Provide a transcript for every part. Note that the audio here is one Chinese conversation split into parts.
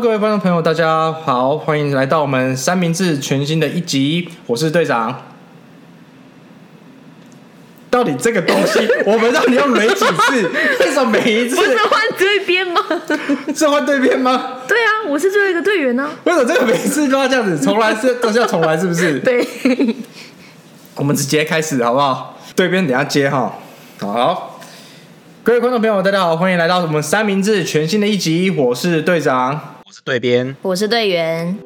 各位观众朋友，大家好，欢迎来到我们三明治全新的一集，我是队长。到底这个东西，我们到底要雷几次？为什么每一次不是换对边吗？是换对边吗？对啊，我是最后一个队员呢、为什么这个每次都要这样子？重来是都是要重来，是不是？对，我们直接开始好不好？对边等下接哈。好，各位观众朋友，大家好，欢迎来到我们三明治全新的一集，我是队长。我是对边，我是队员。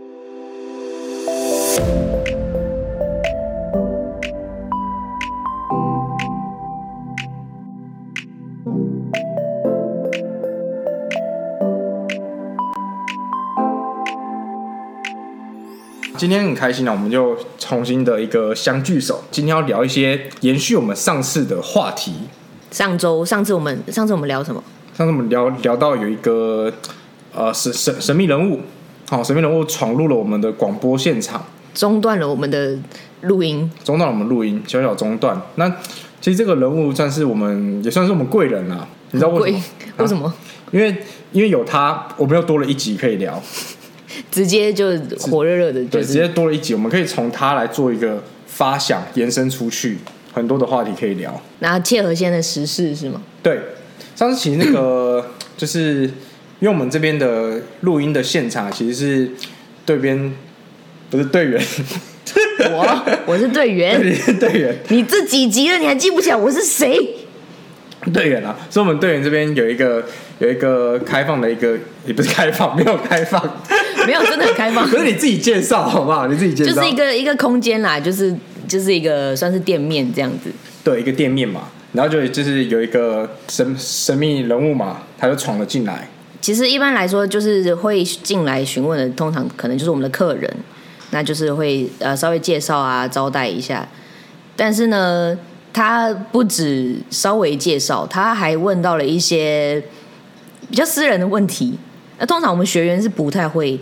今天很开心啊，我们就重新的一个相聚首。今天要聊一些延续我们上次的话题。上周上次我们上次我们聊什么？上次我们聊聊到有一个呃神神神秘人物，好、神秘人物闯入了我们的广播现场，中断了我们的录音，中断了我们录音，小小中断。那其实这个人物算是我们也算是我们贵人啊，你知道为什贵么？为什么？因为因为有他，我们又多了一集可以聊，直接就火热热的，就对，直接多了一集，我们可以从他来做一个发想，延伸出去很多的话题可以聊。然后切合现在的时事是吗？对，上次其实那个 就是因为我们这边的录音的现场其实是对边不是队员，我我是队员，你是队员。你这几集了你还记不起来我是谁？队员啊，所以我们队员这边有一个有一个开放的一个，也不是开放，没有开放，没有，真的很开放，可是你自己介绍好不好？你自己介绍，就是一个一个空间啦，就是就是一个算是店面这样子。对一个店面嘛，然后就就是有一个神神秘人物嘛，他就闯了进来，其实一般来说，就是会进来询问的，通常可能就是我们的客人，那就是会呃稍微介绍啊，招待一下。但是呢，他不止稍微介绍，他还问到了一些比较私人的问题。那通常我们学员是不太会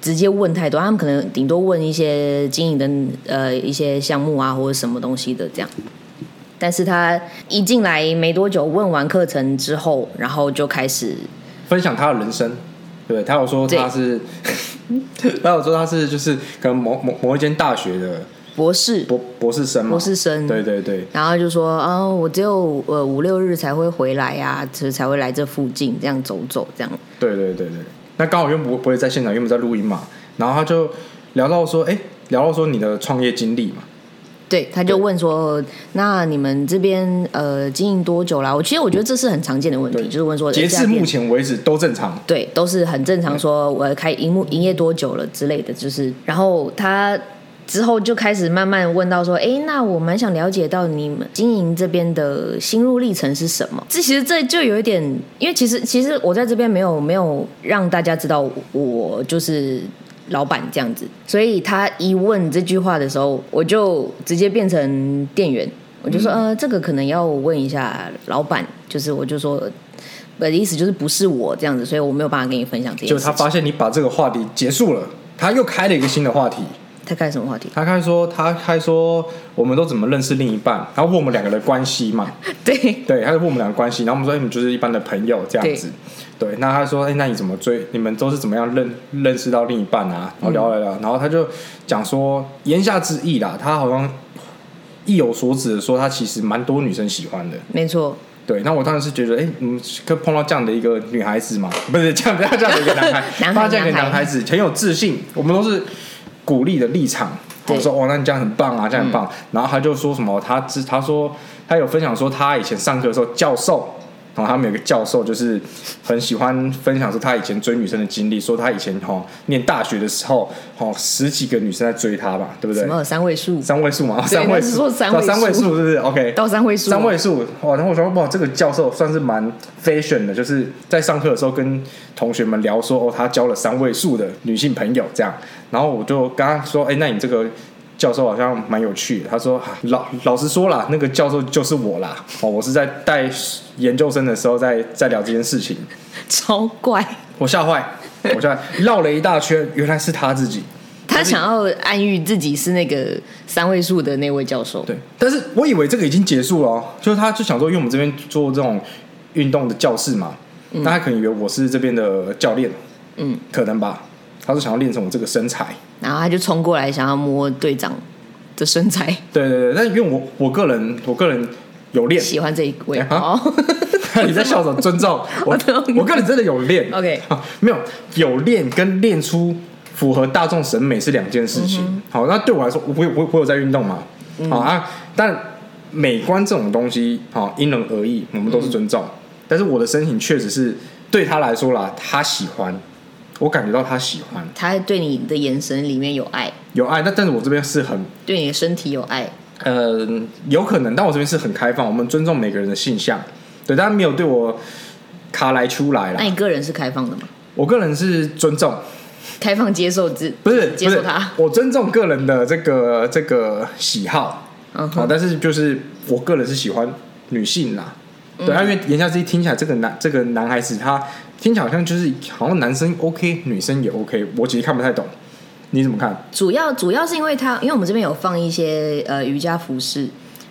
直接问太多，他们可能顶多问一些经营的呃一些项目啊，或者什么东西的这样。但是他一进来没多久，问完课程之后，然后就开始分享他的人生。对，他有说他是，他有说他是就是可能某某某一间大学的博士，博博士生嘛，博士生。对对对，然后就说啊，我只有呃五六日才会回来呀、才才会来这附近这样走走这样。对对对对，那刚好又不不会在现场，因为我们在录音嘛，然后他就聊到说，哎，聊到说你的创业经历嘛，对，他就问说，那你们这边呃经营多久啦？我其实我觉得这是很常见的问题，就是问说，截至目前为止都正常，对，都是很正常。说我开营幕营业多久了之类的，就是，然后他之后就开始慢慢问到说，哎，那我蛮想了解到你们经营这边的心路历程是什么？这其实这就有一点，因为其实其实我在这边没有没有让大家知道我就是。老板这样子，所以他一问这句话的时候，我就直接变成店员，我就说，呃，这个可能要问一下老板，就是我就说，我的意思就是不是我这样子，所以我没有办法跟你分享这些就。他发现你把这个话题结束了，他又开了一个新的话题，他开什么话题？他开说他开说我们都怎么认识另一半，然后问我们两个的关系嘛，对，对，他就问我们两个关系，然后我们说，哎，你们就是一般的朋友这样子。对，那他说，哎，那你怎么追？你们都是怎么样认认识到另一半啊？然后聊聊聊，然后他就讲说，言下之意啦，他好像意有所指的说，他其实蛮多女生喜欢的。没错，对，那我当然是觉得，哎，嗯，可碰到这样的一个女孩子嘛，不是这样，这样的一个男孩，这样的一个男孩子很有自信，我们都是鼓励的立场。对我说哦，那你这样很棒啊，这样很棒。然后他就说什么，他知他说他有分享说，他以前上课的时候，教授，然后他们有个教授就是很喜欢分享说他以前追女生的经历，说他以前哈、哦、念大学的时候，哦十几个女生在追他吧，对不对什？么三位数三位数嘛，对三位数，他是说三位数三位数是不是？OK，到三位数，三位数哇！然后我说哇，这个教授算是蛮 fashion 的，就是在上课的时候跟同学们聊说哦，他交了三位数的女性朋友这样。然后我就跟他说，哎，那你这个教授好像蛮有趣的。他说啊老老实说啦，那个教授就是我啦。哦，我是在带研究生的时候在在聊这件事情，超怪。我吓坏，我吓坏，绕了一大圈，原来是他自己。他想要暗喻自己是那个三位数的那位教授，对，但是我以为这个已经结束了、哦，就是他就想说，因为我们这边做这种运动的教室嘛，那他可能以为我是这边的教练，嗯，可能吧。他是想要练成我这个身材，然后他就冲过来想要摸队长的身材，对对对。但因为我我个人我个人有练，喜欢这一位哎哈哦。你在笑什么？尊重我，我个人真的有练。OK 好没有有练跟练出符合大众审美是两件事嗯情。好，那对我来说，我我我有在运动嘛？好啊，但美观这种东西，好因人而异，我们都是尊重。但是我的身形确实是对他来说啦，他喜欢，我感觉到他喜欢，他对你的眼神里面有爱，有爱。那但是我这边是很对你的身体有爱。呃，有可能，但我这边是很开放，我们尊重每个人的性向，对，但没有对我卡来出来啦。那你个人是开放的吗？我个人是尊重，开放接受之不是接受他，我尊重个人的这个这个喜好，好、但是就是我个人是喜欢女性啦，对，啊因为言下之意听起来这个男这个男孩子他听起来好像就是好像男生 OK，女生也 OK，我其实看不太懂，你怎么看？主要主要是因为他，因为我们这边有放一些呃瑜伽服饰，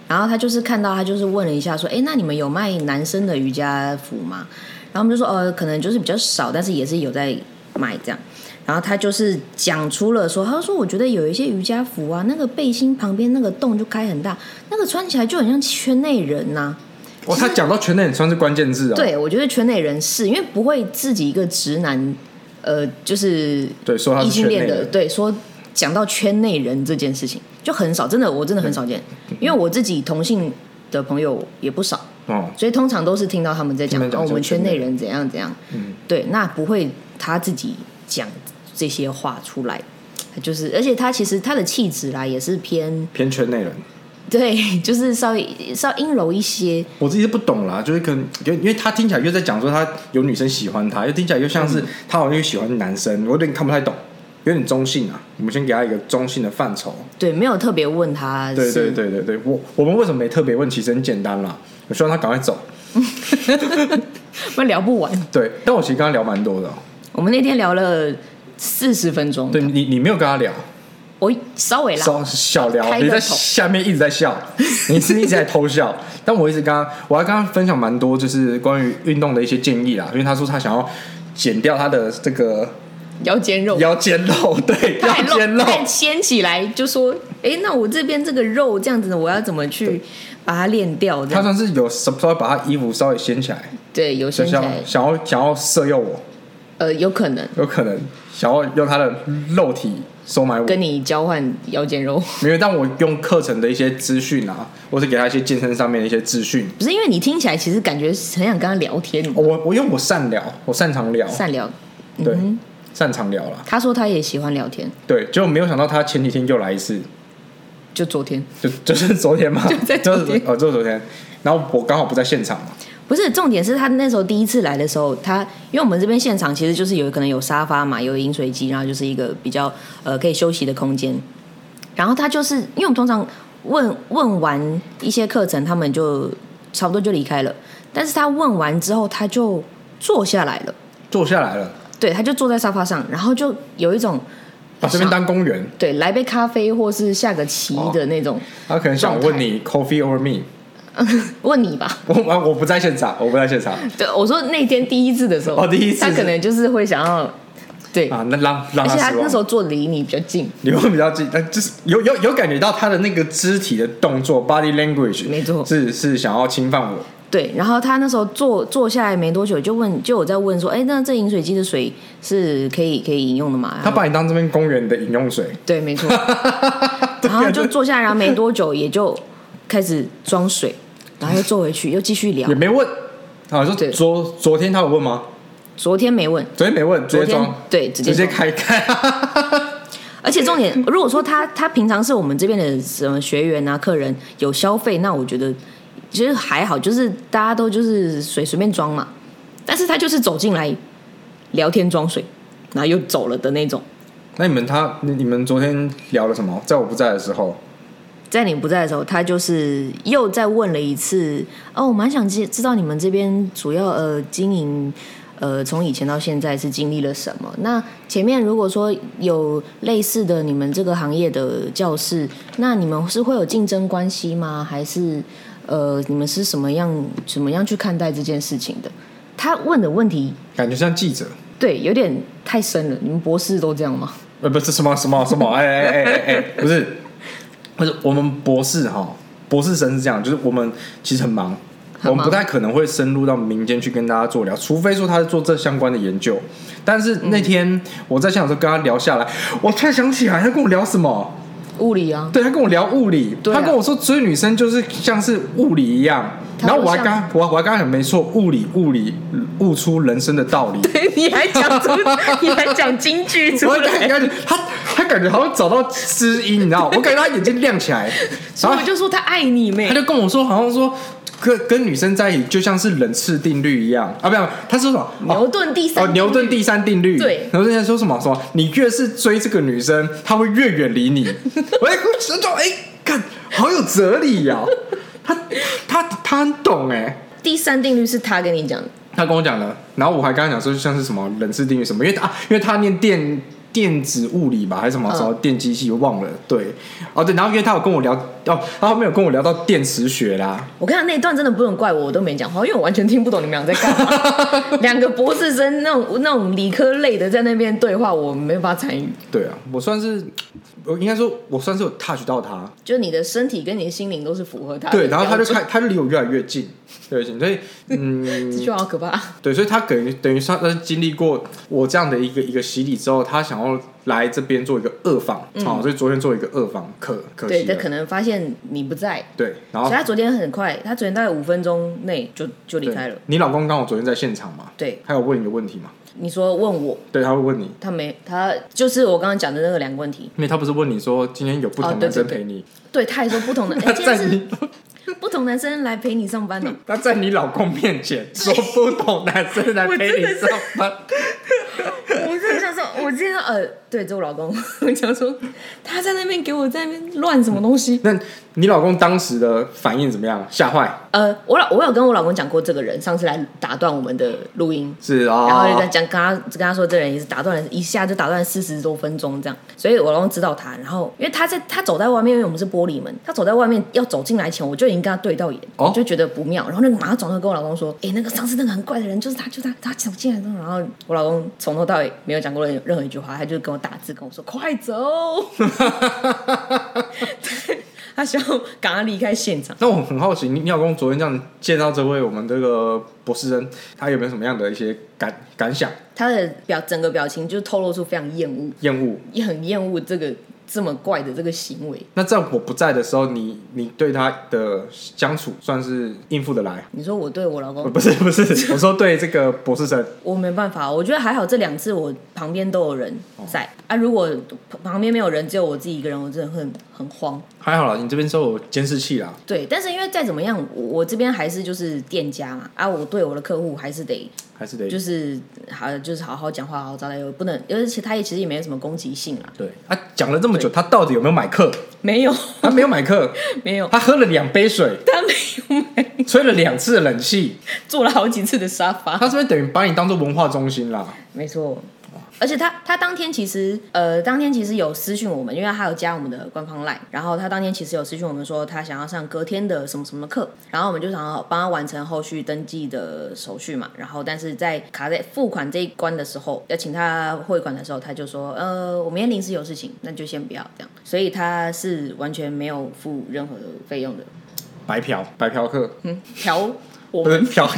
然后他就是看到他就是问了一下说，哎，那你们有卖男生的瑜伽服吗？然后我们就说，呃，可能就是比较少，但是也是有在卖这样。然后他就是讲出了说，他说我觉得有一些瑜伽服啊，那个背心旁边那个洞就开很大，那个穿起来就很像圈内人呐、哦，他讲到圈内算是关键字啊，对，我觉得圈内人是因为不会自己一个直男，呃，就是对，说他异性恋的，对，说讲到圈内人这件事情就很少，真的，我真的很少见，因为我自己同性的朋友也不少，哦，所以通常都是听到他们在讲我们圈圈内内人怎样怎样，嗯，对，那不会他自己讲这些话出来，就是，而且他其实他的气质啦也是偏，偏圈内人。对，就是稍微稍微阴柔一些，我自己是不懂啦，就是可能因为因为他听起来又在讲说他有女生喜欢他，又听起来又像嗯是他好像又喜欢男生，我有点看不太懂，有点中性啊。我们先给他一个中性的范畴。对，没有特别问他是，对对对对对，我我们为什么没特别问？其实很简单啦，我希望他赶快走。不然聊不完。对，但我其实跟他聊蛮多的哦、我们那天聊了四十分钟，对你你没有跟他聊，我稍微啦，稍小聊，你在下面一直在笑，你是一直在偷笑，但我一直跟他，我还跟他分享蛮多，就是关于运动的一些建议啦，因为他说他想要减掉他的这个腰间肉，腰间肉，对，太腰间肉，太掀起来，就说，哎，那我这边这个肉这样子，我要怎么去把它练掉？他算是有稍微把他衣服稍微掀起来，对，有掀起来，想要想要色诱我，呃，有可能。有可能想要用他的肉体收买我，跟你交换腰间肉，没有，但我用课程的一些资讯啊，或是给他一些健身上面的一些资讯，不是因为你听起来其实感觉很想跟他聊天，哦我我因为我善聊，我擅长聊，善聊。对擅长聊了，他说他也喜欢聊天，对，结果没有想到他前几天又来一次，就昨天。就 就是昨天嘛，就在昨天。就是哦，就是昨天，然后我刚好不在现场嘛，不是重点是他那时候第一次来的时候，他因为我们这边现场其实就是有可能有沙发嘛，有饮水机，然后就是一个比较呃可以休息的空间。然后他就是因为我们通常问问完一些课程，他们就差不多就离开了。但是他问完之后，他就坐下来了，坐下来了，对，他就坐在沙发上，然后就有一种把这边当公园，对来杯咖啡或是下个棋的那种、他可能想问你 coffee or me，问你吧。我我我不在现场，我不在现场对，我说那天第一次的时候，哦第一次他可能就是会想要对。啊，那让让而且他那时候坐离你比较近，你会比较近，但就是有有有感觉到他的那个肢体的动作 body language，没错是是想要侵犯我。对。然后他那时候坐坐下来没多久，就问，就我在问说，哎，那这饮水机的水是可以可以饮用的吗？他把你当这边公园的饮用水，对，没错。然后就坐下来，然后没多久也就开始装水，然后又坐回去，又继续聊也。没问。啊，说对昨昨天他有问吗？昨天没问，昨天没问，直昨天接装，对直接直接装开开。而且重点，如果说他他平常是我们这边的什么学员啊、客人有消费，那我觉得其实还好，就是大家都就是随随便装嘛。但是他就是走进来聊天装水，然后又走了的那种。那你们他你你们昨天聊了什么？在我不在的时候，在你不在的时候，他就是又再问了一次哦，我蛮想知知道你们这边主要呃经营呃从以前到现在是经历了什么？那前面如果说有类似的你们这个行业的教室，那你们是会有竞争关系吗？还是呃你们是什么样怎么样去看待这件事情的？他问的问题感觉像记者。对，有点太深了。你们博士都这样吗？呃，不是什么什么什么，哎哎哎哎哎，不是，我们博士哈，博士生是这样，就是我们其实很忙，很忙我们不太可能会深入到民间去跟大家做聊，除非说他是做这相关的研究。但是那天我在现场的时候跟他聊下来，我突然想起来，他跟我聊什么？物理啊，对他跟我聊物理，对啊他跟我说追女生就是像是物理一样，他然后我还刚我我还刚讲没错，物理物理悟出人生的道理。对你还讲出，你还讲京剧出我感觉他他感觉好像找到知音，你知道吗？我感觉他眼睛亮起来，所以我就说他爱你妹他。就跟我说，好像说跟跟女生在一起就像是冷次定律一样啊，不要，他说什么？牛顿第三哦，牛顿第三定律。对牛顿在说什么？说你越是追这个女生，她会越远离你。我哎，我就哎，看好有哲理呀、他他他很懂哎。第三定律是他跟你讲的，他跟我讲的，然后我还跟他讲说，就像是什么冷次定律什么，因为他、啊、因为他念电电子物理吧，还是什么嗯什么电机系，我忘了。对，哦对，然后因为他有跟我聊，哦，他后面有跟我聊到电磁学啦，我看那一段真的不能怪我，我都没讲话，因为我完全听不懂你们俩在干嘛。两个博士生那种那种理科类的在那边对话，我没办法参与。对啊，我算是，我应该说，我算是有 touch 到他，就你的身体跟你的心灵都是符合他的对，然后他就开，他就离我越来越近，越近，所以 嗯，这句话好可怕。对，所以他等于等于算他是经历过我这样的一个一个洗礼之后，他想要来这边做一个二访，啊、所以昨天做一个二访，可可，惜对，他可能发现你不在，对，然后所以他昨天很快，他昨天大概五分钟内就就离开了。你老公刚好昨天在现场嘛？对，他有问你个问题吗？你说问我，对，他会问你，他没，他就是我刚刚讲的那个两个问题。因为他不是问你说今天有不哦同对对对男生陪你，对，他还说不同的，哎、他在你 不同男生来陪你上班哦。呢、他在你老公面前说不同男生来陪你上班，今天呃，对，这我老公，我讲说他在那边给我在那边乱什么东西。那你老公当时的反应怎么样？吓坏？呃，我老我有跟我老公讲过这个人，上次来打断我们的录音。是啊，然后就在讲，跟他跟他说，这人也是打断了一下就打断了四十多分钟这样，所以我老公知道他。然后因为他在他走在外面，因为我们是玻璃门，他走在外面要走进来前，我就已经跟他对到眼，哦我就觉得不妙。然后那个马上转头跟我老公说，哎、那个上次那个很怪的人就是他，就是他，他走进来之后，然后我老公从头到尾没有讲过任任何一句话，他就跟我打字跟我说快走，对他希望赶快离开现场。那我很好奇，你你老公昨天这样见到这位我们这个博士生，他有没有什么样的一些感感想、他的表整个表情就透露出非常厌恶，厌恶？也很厌恶这个这么怪的这个行为。那在我不在的时候，你你对他的相处算是应付得来？你说我对我老呃公，不是不是，我说对这个博士生，我没办法，我觉得还好，这两次我旁边都有人在、啊。如果旁边没有人，只有我自己一个人，我真的会很很慌。还好啦，你这边是有监视器啦，对，但是因为再怎么样，我我这边还是就是店家嘛，啊，我对我的客户还是得还是得就是好就是好好讲话，好好招待，又不能，而且他也其实也没有什么攻击性啦，对。他讲了这么久，他到底有没有买课？没有他没有买课，没有，他喝了两杯水，他没有买，吹了两次的冷气，坐了好几次的沙发，他这边等于把你当做文化中心啦。没错。而且他他当天其实呃当天其实有私讯我们，因为他有加我们的官方 line，然后他当天其实有私讯我们说他想要上隔天的什么什么课，然后我们就想要帮他完成后续登记的手续嘛，然后但是在卡在付款这一关的时候，要请他汇款的时候，他就说呃我明天临时有事情，那就先不要这样，所以他是完全没有付任何的费用的，白嫖。白嫖课，嗯，嫖。我 们嫖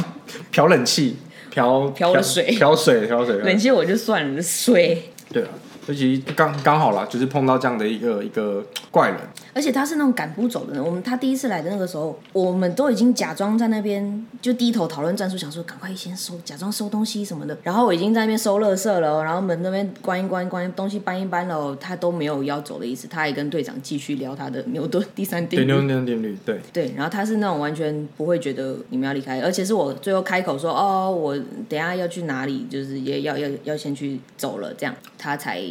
嫖冷气，嫖嫖了水漂水，漂水。冷气我就算了，水。对啊，其实刚刚好啦，就是碰到这样的一个一个怪人，而且他是那种赶不走的人。我们他第一次来的那个时候，我们都已经假装在那边就低头讨论战术，想说赶快先收，假装收东西什么的。然后我已经在那边收垃圾了哦，然后门那边关一关，关东西搬一搬了哦，他都没有要走的意思。他也跟队长继续聊他的牛顿第三定对牛律。顿定律，对，对，然后他是那种完全不会觉得你们要离开，而且是我最后开口说哦，我等下要去哪里，就是也要要要先去走了，这样他才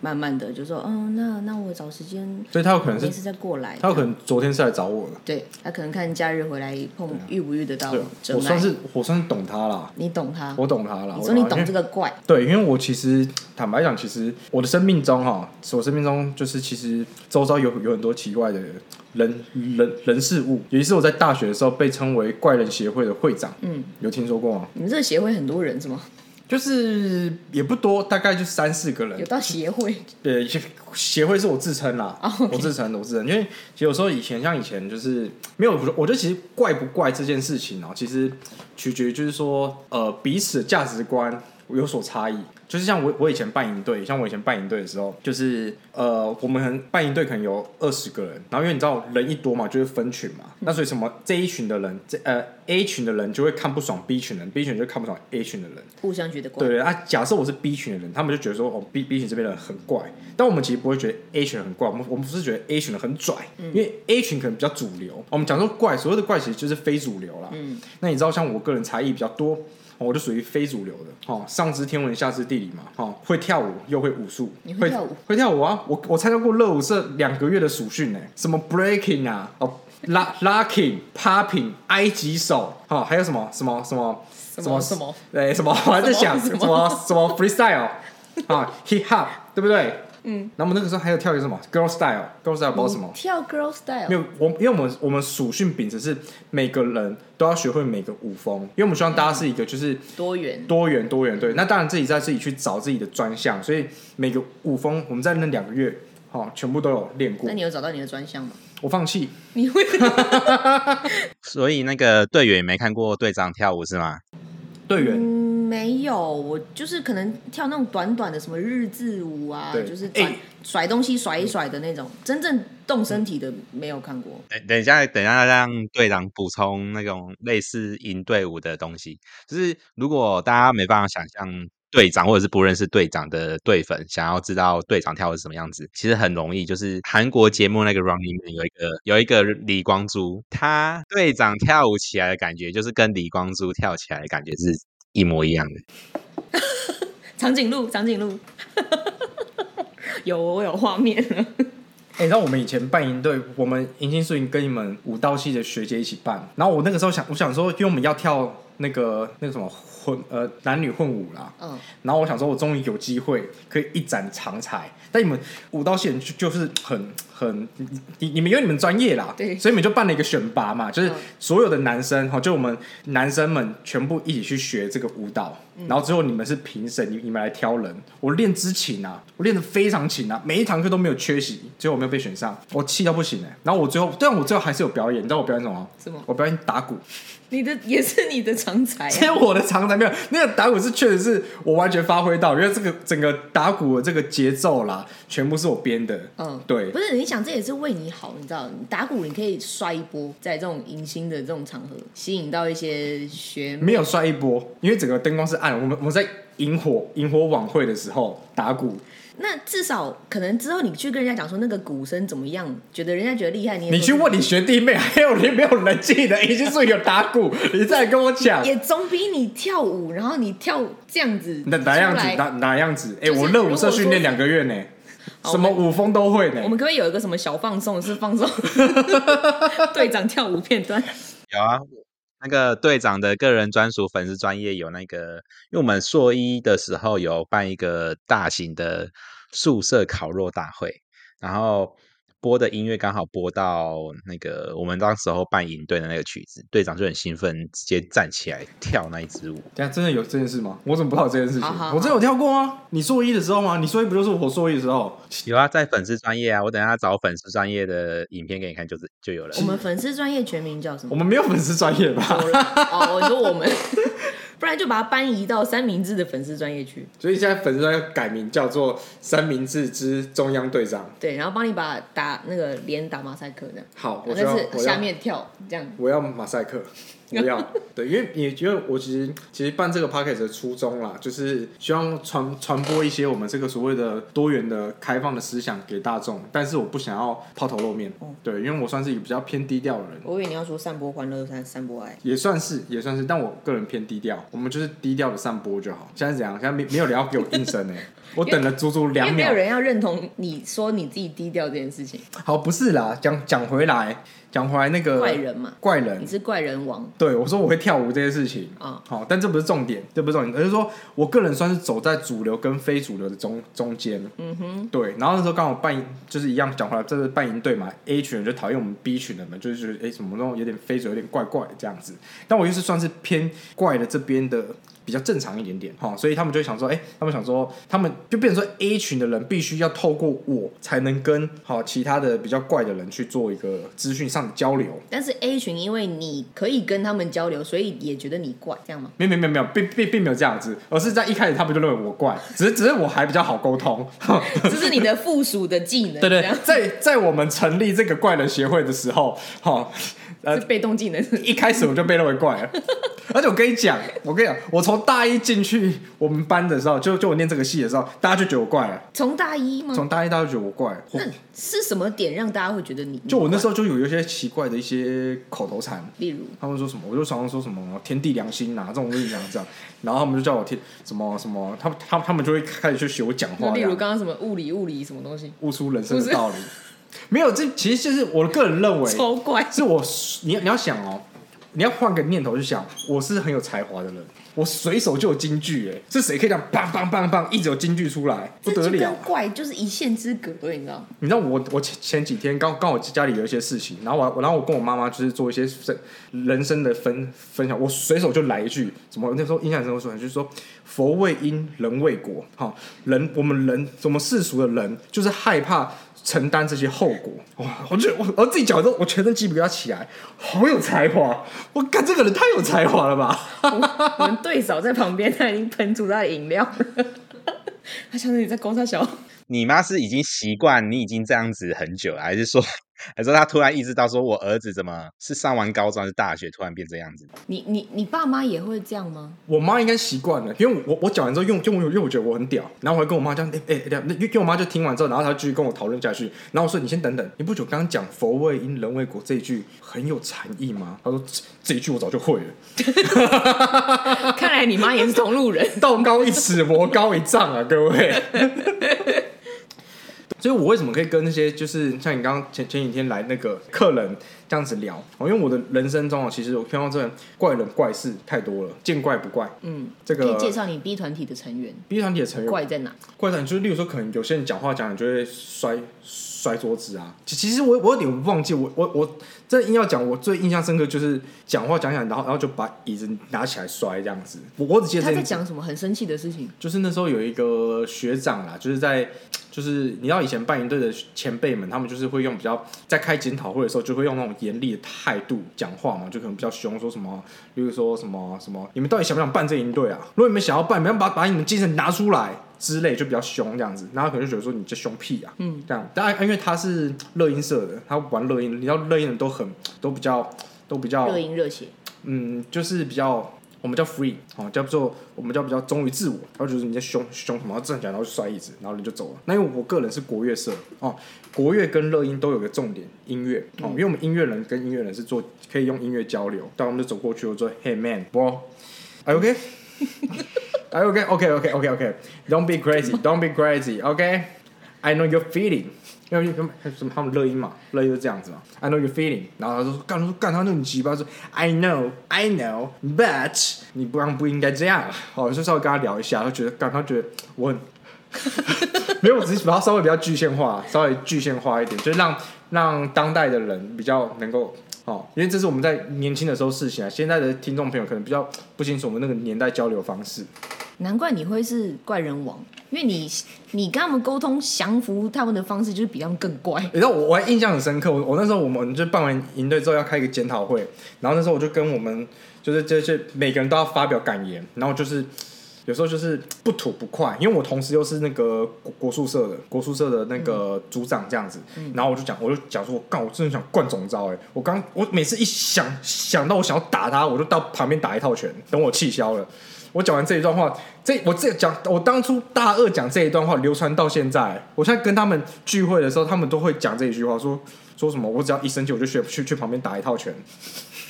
慢慢的就说，哦，那那我找时间所以他有可能是没事再过来。他有可能昨天是来找我的，对他可能看假日回来碰遇不遇得到我算，是我算是懂他啦，你懂他，我懂他啦。我你说你懂这个怪，对，因为我其实坦白讲，其实我的生命中哈，我生命中就是其实周遭有有很多奇怪的人人人事物，尤其是我在大学的时候被称为怪人协会的会长，嗯，有听说过吗？你们这个协会很多人是吗？就是也不多，大概就三四个人有。到协会，对，协协会是我自称啦我自称的，我自称。因为其实有时候以前像以前就是没有，我觉得其实怪不怪这件事情哦、其实取决于就是说呃彼此的价值观有所差异。就是像我我以前办营队，像我以前办营队的时候，就是呃我们可能办营队可能有二十个人，然后因为你知道人一多嘛，就是分群嘛，那所以什么这一群的人，这呃 A 群的人就会看不爽 B 群人，B 群就看不爽 A 群的人。互相觉得怪。对啊，假设我是 B 群的人，他们就觉得说哦 B B 群这边的人很怪，但我们其实不会觉得 A 群很怪，我们我们不是觉得 A 群人很拽，因为 A 群可能比较主流。我们讲说怪，所谓的怪其实就是非主流啦。嗯，那你知道像我个人才艺比较多。哦我就属于非主流的，哦，上知天文下知地理嘛，哦，会跳舞又会武术，你会跳舞？会跳舞啊！我我参加过热舞社两个月的暑训呢，什么 breaking 啊，哦，lock locking popping 埃及手，哦，还有什么什么什么什么什么？对，什么？我还在想什么什么什么 freestyle 啊，hip hop，对不对？嗯。然后我们那个时候还有跳一个什么 girl style，girl style 不知道什么。跳 girl style，没有，我因为我们我们属性秉持是每个人都要学会每个舞风，因为我们希望大家是一个就是多元。多元多元对。那当然自己在自己去找自己的专项，所以每个舞风我们在那两个月，哦，全部都有练过那。你有找到你的专项吗？我放弃，你会 所以那个队员也没看过队长跳舞是吗？队员。嗯没有，我就是可能跳那种短短的什么日字舞啊，就是甩、东西甩一甩的那种，真正动身体的没有看过。等等一下，等一下让队长补充那种类似营队伍的东西。就是如果大家没办法想象队长或者是不认识队长的队粉，想要知道队长跳的是什么样子，其实很容易。就是韩国节目那个 Running Man 有一个有一个李光洙，他队长跳舞起来的感觉，就是跟李光洙跳起来的感觉是一模一样的。长颈鹿，长颈鹿，有我有画面了。哎、你知道我们以前办营队，我们迎新宿营跟你们舞蹈系的学姐一起办，然后我那个时候想，我想说，因为我们要跳那个那个什么混呃男女混舞啦，嗯，然后我想说，我终于有机会可以一展长才。但你们舞蹈系人就就是很很，你你你们有你们专业啦，对。所以你们就办了一个选拔嘛，就是嗯。所有的男生哈，就我们男生们全部一起去学这个舞蹈，嗯。然后之后你们是评审，你你们来挑人。我练之勤啊，我练的非常勤啊，每一堂课都没有缺席，最后我没有被选上，我气到不行哎、然后我最后，但我最后还是有表演，你知道我表演什么吗？什么？我表演打鼓，你的也是你的长才、只有啊。我的长才没有，那个打鼓是确实是我完全发挥到，因为这个整个打鼓的这个节奏啦，全部是我编的。嗯，对不是你想，这也是为你好，你知道，你打鼓你可以摔一波，在这种迎新的这种场合，吸引到一些学妹没有摔一波，因为整个灯光是暗。我们我们在萤火萤火晚会的时候打鼓，那至少可能之后你去跟人家讲说那个鼓声怎么样，觉得人家觉得厉害，你你去问你学弟妹，还有你没有人记得已经是有打鼓，你再跟我讲。也总比你跳舞，然后你跳这样子哪哪样子哪哪样子？哎、就是我热舞社训练两个月呢，什么舞风都会呢我。们可不可以有一个什么小放送，是放送 队长跳舞片段？有啊，那个队长的个人专属粉丝专业有那个，因为我们硕一的时候有办一个大型的宿舍烤肉大会，然后播的音乐刚好播到那个我们当时候办营队的那个曲子，队长就很兴奋，直接站起来 跳那一支舞。等一下真的有这件事吗？我怎么不知道这件事情？好好好我真的有跳过啊！你硕一的时候吗？你硕一不就是我硕一的时候？有啊，在粉丝专业啊，我等下找粉丝专业的影片给你看，就是就有了我。们粉丝专业全名叫什么？我们没有粉丝专业吧？哦，我说我们，不然就把它搬移到三明治的粉丝专业去。所以现在粉丝专业改名叫做三明治之中央队长。对，然后帮你把打那个脸打马赛克这样，好，我就要那是下面跳这样。我要马赛克，我要对，因为也觉得我其实其实办这个 p o c a s t 的初衷啦，就是希望传传播一些我们这个所谓的多元的开放的思想给大众，但是我不想要抛头露面，对，因为我算是一个比较偏低调的人。我以为你要说散播欢乐，散散播爱。也算是，也算是，但我个人偏低调，我们就是低调的散播就好。现在是怎样？现在没没有人要给我应声呢、我等了足足两秒。没有人要认同你说你自己低调这件事情，好，不是啦，讲讲回来，讲回来那个怪人嘛，怪人你，是怪人王对我说我会跳舞这件事情，啊。好，但这不是重点，这不是重点，而是说我个人算是走在主流跟非主流的中中间。嗯哼，对，然后那时候刚好办就是一样讲回来，这是办营队嘛，A 群人就讨厌我们 B 群人嘛，就是觉得哎什么那种有点非主流，有点怪怪的这样子。但我又是算是偏怪的这边的比较正常一点点，哈、所以他们就会想说，哎、他们想说，他们就变成说 A 群的人必须要透过我才能跟好、其他的比较怪的人去做一个资讯上的交流。但是 A 群因为你可以跟他们交流，所以也觉得你怪，这样吗？没有没有没有没有，并并并没有这样子，而是在一开始他们就认为我怪，只是只是我还比较好沟通。这是你的附属的技能，对对在在我们成立这个怪人协会的时候，哈、呃是被动技能。一开始我就被认为怪了，而且我跟你讲，我跟你讲，我从大一进去我们班的时候，就就我念这个系的时候，大家就觉得我怪了。从大一吗？从大一大家就觉得我怪，了那是什么点让大家会觉得你？就我那时候，就有一些奇怪的一些口头禅，例如他们说什么，我就常常说什么天地良心呐、这种东西这样这样，然后他们就叫我天什么什么，他们他们他们就会开始去学我讲话，例如刚刚什么物理物理什么东西，悟出人生的道理。没有，这其实就是我个人认为，超怪。是我你你要想哦，你要换个念头去想，我是很有才华的人，我随手就有京剧哎，是谁可以这样棒棒棒棒一直有京剧出来，不得了。怪就是一线之隔，你知道？你知道我我前前几天刚刚我家里有一些事情，然后我我然后我跟我妈妈就是做一些分人生的分分享，我随手就来一句，怎么那时候印象深刻说，就是说佛为因，人为果，哈，人我们人我们世俗的人就是害怕承担这些后果，哇，我觉得我我自己讲的时候，我全身鸡皮疙瘩起来，好有才华，我看这个人太有才华了吧，我们对手在旁边，他已经喷出他的饮料了。他想着你在攻他小，你妈是已经习惯你已经这样子很久了，还是说，还是说她突然意识到说我儿子怎么是上完高中还是大学突然变这样子？你你你爸妈也会这样吗？我妈应该习惯了，因为我我讲完之后用用用，因为我觉得我很屌，然后我还跟我妈讲，哎哎哎，那因为因为我妈就听完之后，然后她继续跟我讨论下去，然后我说你先等等，你不觉得我刚刚讲佛为因人为果这一句很有禅意吗？她说这这一句我早就会了，看来你妈也是同路人。道高一尺，魔高一丈啊，各位。所以，我为什么可以跟那些就是像你刚刚前前几天来那个客人这样子聊？哦，因为我的人生中啊，其实我看到这怪人怪事太多了，见怪不怪。嗯，这个可以介绍你 B 团体的成员，B 团体的成员怪在哪？怪在就是，例如说，可能有些人讲话讲讲就会摔摔桌子啊。其其实我我有点忘记，我我我真硬要讲，我最印象深刻就是讲话讲讲，然后然后就把椅子拿起来摔这样子。我我只记得他在讲什么很生气的事情？就是那时候有一个学长啦，就是在就是你知道以前办营队的前辈们，他们就是会用比较在开检讨会的时候，就会用那种严厉的态度讲话嘛，就可能比较凶，说什么，例如说什么什么，你们到底想不想办这营队啊？如果你们想要办，你们要把把你们精神拿出来之类，就比较凶这样子。然后可能就觉得说你这凶屁啊，嗯，这样。但因为他是乐音社的，他玩乐音，你知道乐音的都很都比较都比较热音热血，嗯，就是比较我们叫 free 哦，叫做我们叫比较忠于自我，然后就是你在凶凶什么，然后站起来然后就摔椅子，然后人就走了。那因为我个人是国乐社哦，国乐跟乐音都有个重点，音乐哦，因为我们音乐人跟音乐人是做可以用音乐交流，但我们就走过去，我说 Hey man, bro, are you okay? Are you okay? Okay, okay, okay, okay. Don't be crazy, don't be crazy, okay? I know your feeling. 因为他们什么他们乐音嘛，乐音就这样子嘛。I know your feeling，然后他就说干，他说干，他那种鸡巴说 I know, I know, but 你不然不应该这样。哦，就稍微跟他聊一下，他觉得干，他觉得我很 没有，我只是把它稍微比较具象化，稍微具象化一点，就是让让当代的人比较能够哦，因为这是我们在年轻的时候事情啊。现在的听众朋友可能比较不清楚我们那个年代交流方式。难怪你会是怪人王，因为你你跟他们沟通降服他们的方式就是比他们更怪。你知道我我还印象很深刻，我我那时候我们就办完营队之后要开一个检讨会，然后那时候我就跟我们就是这些每个人都要发表感言，然后就是有时候就是不吐不快，因为我同时又是那个国国术社的国术社的那个组长这样子，然后我就讲我就讲说，我干我真的想灌总招哎、我刚我每次一想想到我想要打他，我就到旁边打一套拳，等我气消了。我讲完这一段话，这我这讲，我当初大二讲这一段话流传到现在，我现在跟他们聚会的时候，他们都会讲这一句话，说说什么，我只要一生气，我就去去去旁边打一套拳。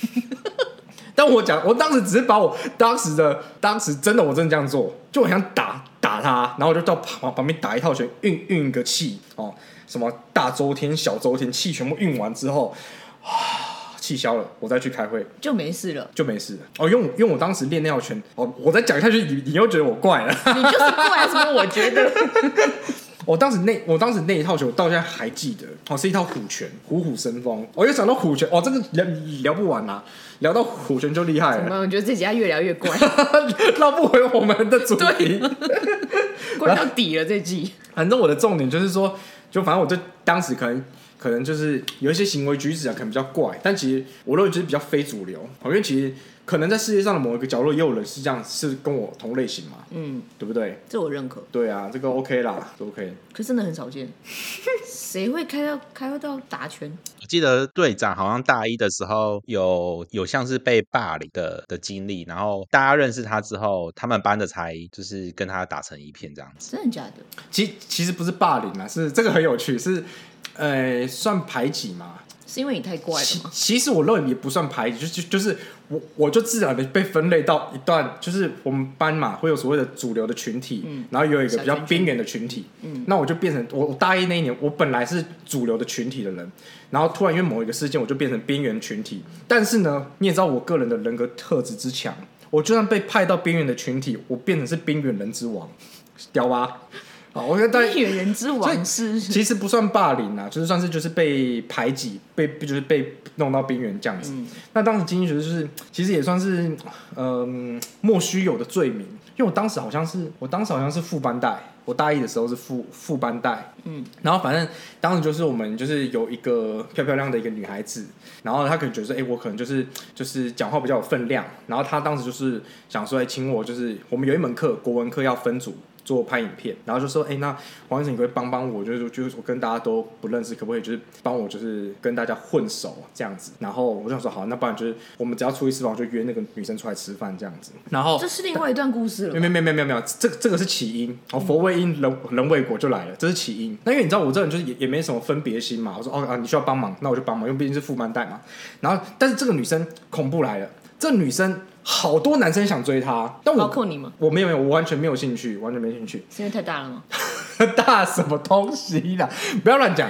但我讲，我当时只是把我当时的当时真的我真的这样做，就我想打打他，然后我就到旁旁边打一套拳，运运个气哦，什么大周天、小周天，气全部运完之后，啊，气消了，我再去开会。就没事了，就没事了哦，用用我当时练那套拳哦，我再讲下去，你你又觉得我怪了。你就是怪什么？我觉得 我当时那我当时那一套拳，我到现在还记得，哦，是一套虎拳，虎虎生风。我又想到虎拳，哦，真的聊聊不完啊，聊到虎拳就厉害了，怎么？我觉得这集要越聊越怪，绕不回我们的主题。怪到底了这季。反正我的重点就是说，就反正我就当时可能可能就是有一些行为举止啊，可能比较怪，但其实我认为就是比较非主流。因为其实可能在世界上的某一个角落，也有人是这样，是跟我同类型嘛，嗯，对不对？这我认可，对啊，这个 OK 啦，都 OK。可真的很少见。谁会开到开到打拳？我记得队长好像大一的时候有有像是被霸凌的的经历，然后大家认识他之后，他们班的才就是跟他打成一片这样子。真的假的？其其实不是霸凌啊，是这个很有趣，是呃算排挤吗。是因为你太怪了吗？其其实我认为也不算排挤，就就就是我我就自然的被分类到一段，就是我们班嘛会有所谓的主流的群体，嗯然后有一个比较边缘的群体，嗯那我就变成我我大一那一年，我本来是主流的群体的人，然后突然因为某一个事件，我就变成边缘群体。但是呢，你也知道我个人的人格特质之强，我就算被派到边缘的群体，我变成是边缘人之王，屌吧？好，我觉得大 边缘人之王是其实不算霸凌啊，就是算是就是被排挤，被就是被弄到边缘这样子。嗯那当时经济学就是其实也算是嗯、莫须有的罪名，因为我当时好像是我当时好像是副班带，我大一的时候是副副班带，嗯，然后反正当时就是我们就是有一个漂漂亮的一个女孩子，然后她可能觉得说，哎、我可能就是就是讲话比较有分量，然后她当时就是想说，哎、请我就是我们有一门课国文课要分组。做拍影片，然后就说，哎、那黄医生，你可可以帮帮我？就是就是我跟大家都不认识，可不可以就是帮我就是跟大家混熟这样子？然后我就想说，好，那不然就是我们只要出一次房，就约那个女生出来吃饭这样子。然后这是另外一段故事了。没有没有没有没有没有，这这个是起因，哦，佛为因，人人为果就来了，这是起因。那因为你知道我这人就是也也没什么分别心嘛，我说哦啊你需要帮忙，那我就帮忙，因为毕竟是副班带嘛。然后但是这个女生恐怖来了，这女生好多男生想追她，但我包括你吗？我没有没有，我完全没有兴趣，完全没兴趣。是因为太大了吗 大什么东西啦，不要乱讲。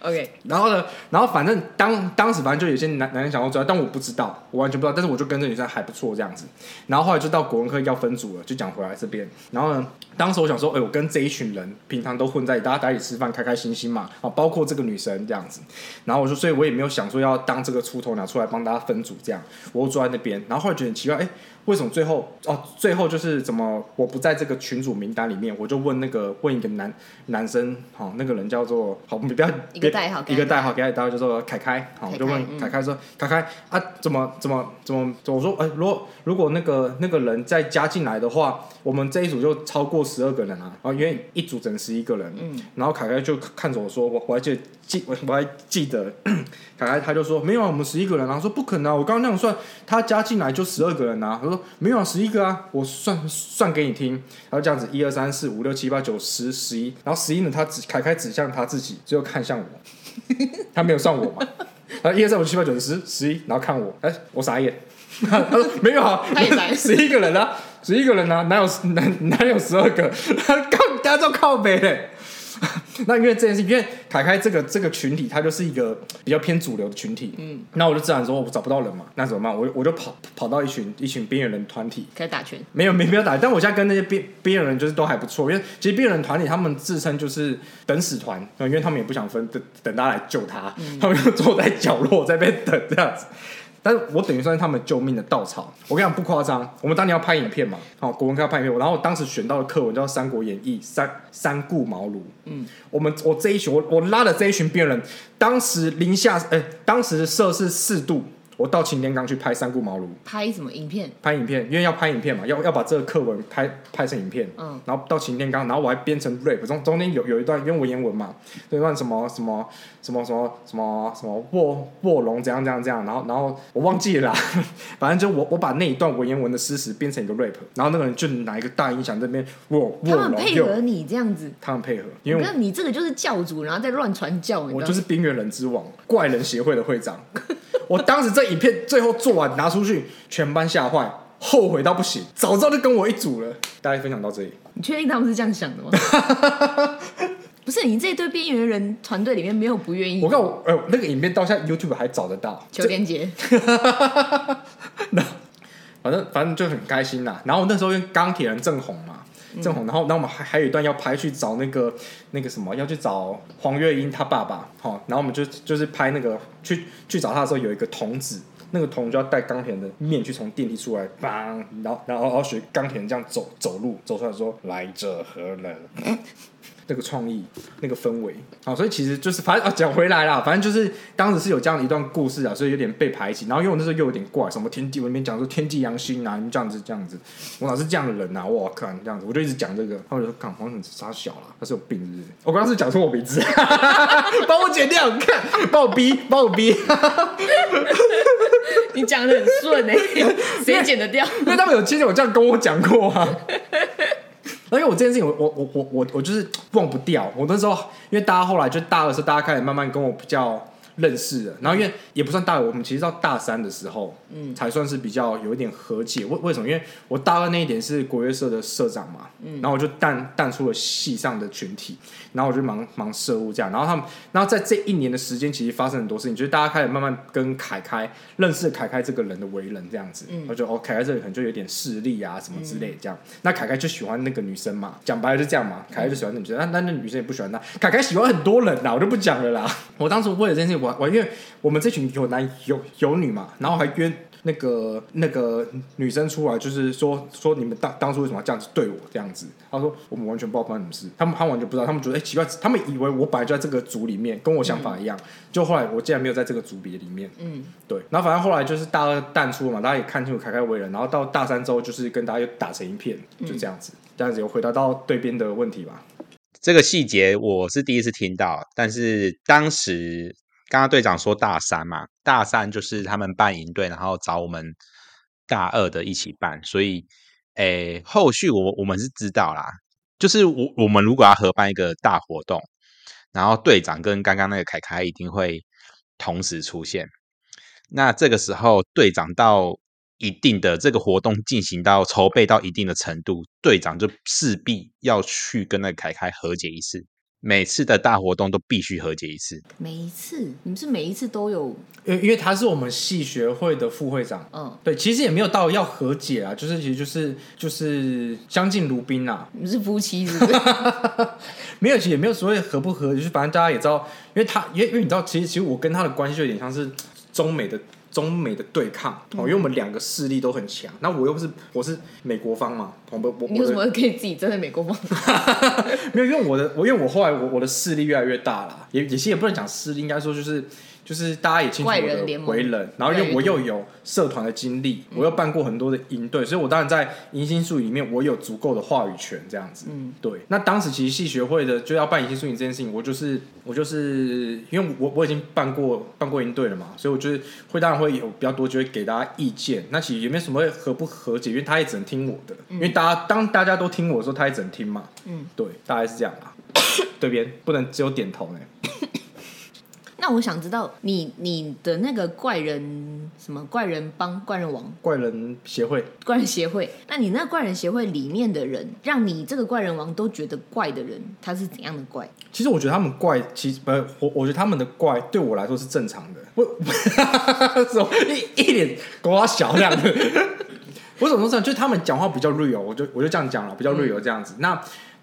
？OK，然后呢，然后反正当当时反正就有些男男生想要追她，但我不知道，我完全不知道，但是我就跟这女生还不错这样子。然后后来就到国文课要分组了，就讲回来这边。然后呢，当时我想说，哎、我跟这一群人平常都混在，大家在一起吃饭，开开心心嘛，啊，包括这个女生这样子。然后我说，所以我也没有想说要当这个出头鸟出来帮大家分组这样，我就坐在那边。然后后来觉得很奇怪，哎、为什么最后哦，最后就是怎么我不在这个群组名单里面？我就问那个问一个男男生，好、那个人叫做好，你不要一个代号一个代号给他代号叫做凯凯，好，我就问凯凯说，凯凯啊，怎么怎么怎么？我说，哎、如果如果那个那个人再加进来的话，我们这一组就超过十二个人啊，然后因为一组整十一个人，嗯，然后凯凯就看着我说，我我还记得记我我还记得，凯凯他就说没有啊，我们十一个人啊，我说不可能啊，我刚刚那样算，他加进来就十二个人啊，他说没有啊，十一个啊，我算算给你听，然后这样子一二三四五六七八九十十一，然后十一呢，他指凯凯指向他自己，只有看向我，他没有算我嘛，然后一二三五六七八九十十一，然后看我，哎、我傻眼，他说没有啊，十一个人啊，十一个人啊，哪有哪哪有十二个？靠，大家都靠北嘞。那因为这件事，因为凯凯这个这个群体，他就是一个比较偏主流的群体，嗯，那我就自然说我找不到人嘛，那怎么办？我我就跑跑到一群一群边缘人团体，开始打拳。没有没没有打，但我现在跟那些边边缘人就是都还不错，因为其实边缘人团体他们自称就是等死团，因为他们也不想分等等大家来救他，他们就坐在角落在那边等这样子。但是我等于算是他们救命的稻草。我跟你讲不夸张，我们当年要拍影片嘛，好、国文课要拍影片，然后我当时选到的课文叫《三国演义》三三顾茅庐。嗯，我们我这一群我我拉的这一群病人，当时零下哎、当时摄氏四度，我到擎天岗去拍三顾茅庐。拍什么影片？拍影片，因为要拍影片嘛，要要把这个课文拍拍成影片，嗯，然后到擎天岗，然后我还编成 rap，中中间有有一段因为文言文嘛，有一段什么什么什么什么什么什么卧卧龙怎样怎样怎样，然后然后我忘记了啦，反正就我我把那一段文言文的诗词编成一个 rap，然后那个人就拿一个大音响这边卧卧他们龙配合你这样子，他们配合，因为那你这个就是教主，然后再乱传教，我就是边缘人之王，怪人协会的会长。我当时这影片最后做完拿出去，全班吓坏，后悔到不行，早知道就跟我一组了。大家分享到这里，你确定他们是这样想的吗？不是，你这一堆边缘人团队里面没有不愿意我看我呃那个影片到现在 YouTube 还找得到，求连接，反正反正就很开心啦。然后那时候因为钢铁人正红嘛，正红，然后然后我们还还有一段要拍去找那个那个什么，要去找黄月英她爸爸，好，然后我们就就是拍那个去去找他的时候有一个童子。那个童就要带钢铁的面具从电梯出来，梆，然后然后然后学钢铁这样走走路走出来说来者何人？那个创意，那个氛围，好，所以其实就是反正啊讲回来啦，反正就是当时是有这样的一段故事啊，所以有点被排挤。然后因为我那时候又有点怪，什么天地，我里面讲说天地阳心啊，你们这样子这样子，我哪是这样的人呐？我靠，这样子，我就一直讲这个，他们就说看黄很傻小了，他是有病是不是？我刚刚是讲错我名字，帮我剪掉，你看，帮我逼，帮我逼。你讲的很顺哎、谁剪得掉？因为他们有之前有这样跟我讲过啊。因为我这件事情我，我我我我我就是忘不掉。我那时候，因为大家后来就大二的时候，大家开始慢慢跟我比较认识的。然后因为也不算大，我们其实到大三的时候，嗯，才算是比较有一点和解。为为什么？因为我大二那一点是国乐社的社长嘛，嗯，然后我就淡淡出了系上的群体，然后我就忙忙社务这样。然后他们，然后在这一年的时间，其实发生很多事情，就是大家开始慢慢跟凯凯认识凯凯这个人的为人这样子。嗯，我就哦，凯凯这里可能就有点势力啊什么之类这样。那凯凯就喜欢那个女生嘛，讲白了就这样嘛。凯凯就喜欢那女生，那那那女生也不喜欢他。凯凯喜欢很多人啦，我就不讲了啦。我当时为了这件事情，我我因为我们这群有男有有女嘛，然后还约那个那个女生出来，就是说说你们当当初为什么要这样子对我这样子？他说我们完全不知道发生什么事，他们他们完全不知道，他们觉得哎、奇怪，他们以为我本来就在这个组里面，跟我想法一样，就后来我竟然没有在这个组别里面，嗯，对，然后反正后来就是大二淡出嘛，大家也看清楚凯凯为人，然后到大三之后就是跟大家又打成一片，就这样子，这样子有回答到对边的问题吧？这个细节我是第一次听到，但是当时刚刚队长说大三嘛，大三就是他们办营队，然后找我们大二的一起办，所以诶，后续我我们是知道啦，就是我我们如果要合办一个大活动，然后队长跟刚刚那个凯凯一定会同时出现，那这个时候队长到一定的这个活动进行到筹备到一定的程度，队长就势必要去跟那个凯凯和解一次。每次的大活动都必须和解一次。每一次你们是每一次都有，因为因为他是我们系学会的副会长，嗯，对，其实也没有到要和解啊，就是其实就是就是相敬如宾啊，你们是夫妻是不是？没有，其实也没有所谓合不和，就是反正大家也知道，因为他，因为因为你知道，其实其实我跟他的关系有点像是中美的中美的对抗哦，因为我们两个势力都很强，那我又不是我是美国方嘛，我不我你为什么可以自己站在美国方？没有，因为我的我因为我后来我我的势力越来越大了，也也其实也不能讲势力，应该说就是就是大家也清楚我的为人，然后因为我又有社团的经历，我又办过很多的营队，所以我当然在迎新术语里面我有足够的话语权，这样子。嗯，对。那当时其实系学会的就要办迎新术语这件事情，我就是我就是因为我我已经办过办过营队了嘛，所以我就是会当然会有比较多就会给大家意见。那其实也没有什么会和不和解，因为他也只能听我的，因为大家当大家都听我的时候，他也只能听嘛。嗯，对，大概是这样啦。对边不能只有点头呢。那我想知道你你的那个怪人什么怪人帮怪人王怪人协会，怪人协会，那你那怪人协会里面的人，让你这个怪人王都觉得怪的人，他是怎样的怪？其实我觉得他们怪，其实不，我我觉得他们的怪对我来说是正常的。我 什么一一脸瓜小这样子。我怎么说这样？就是他们讲话比较 real，我就我就这样讲了，比较 real 这样子。那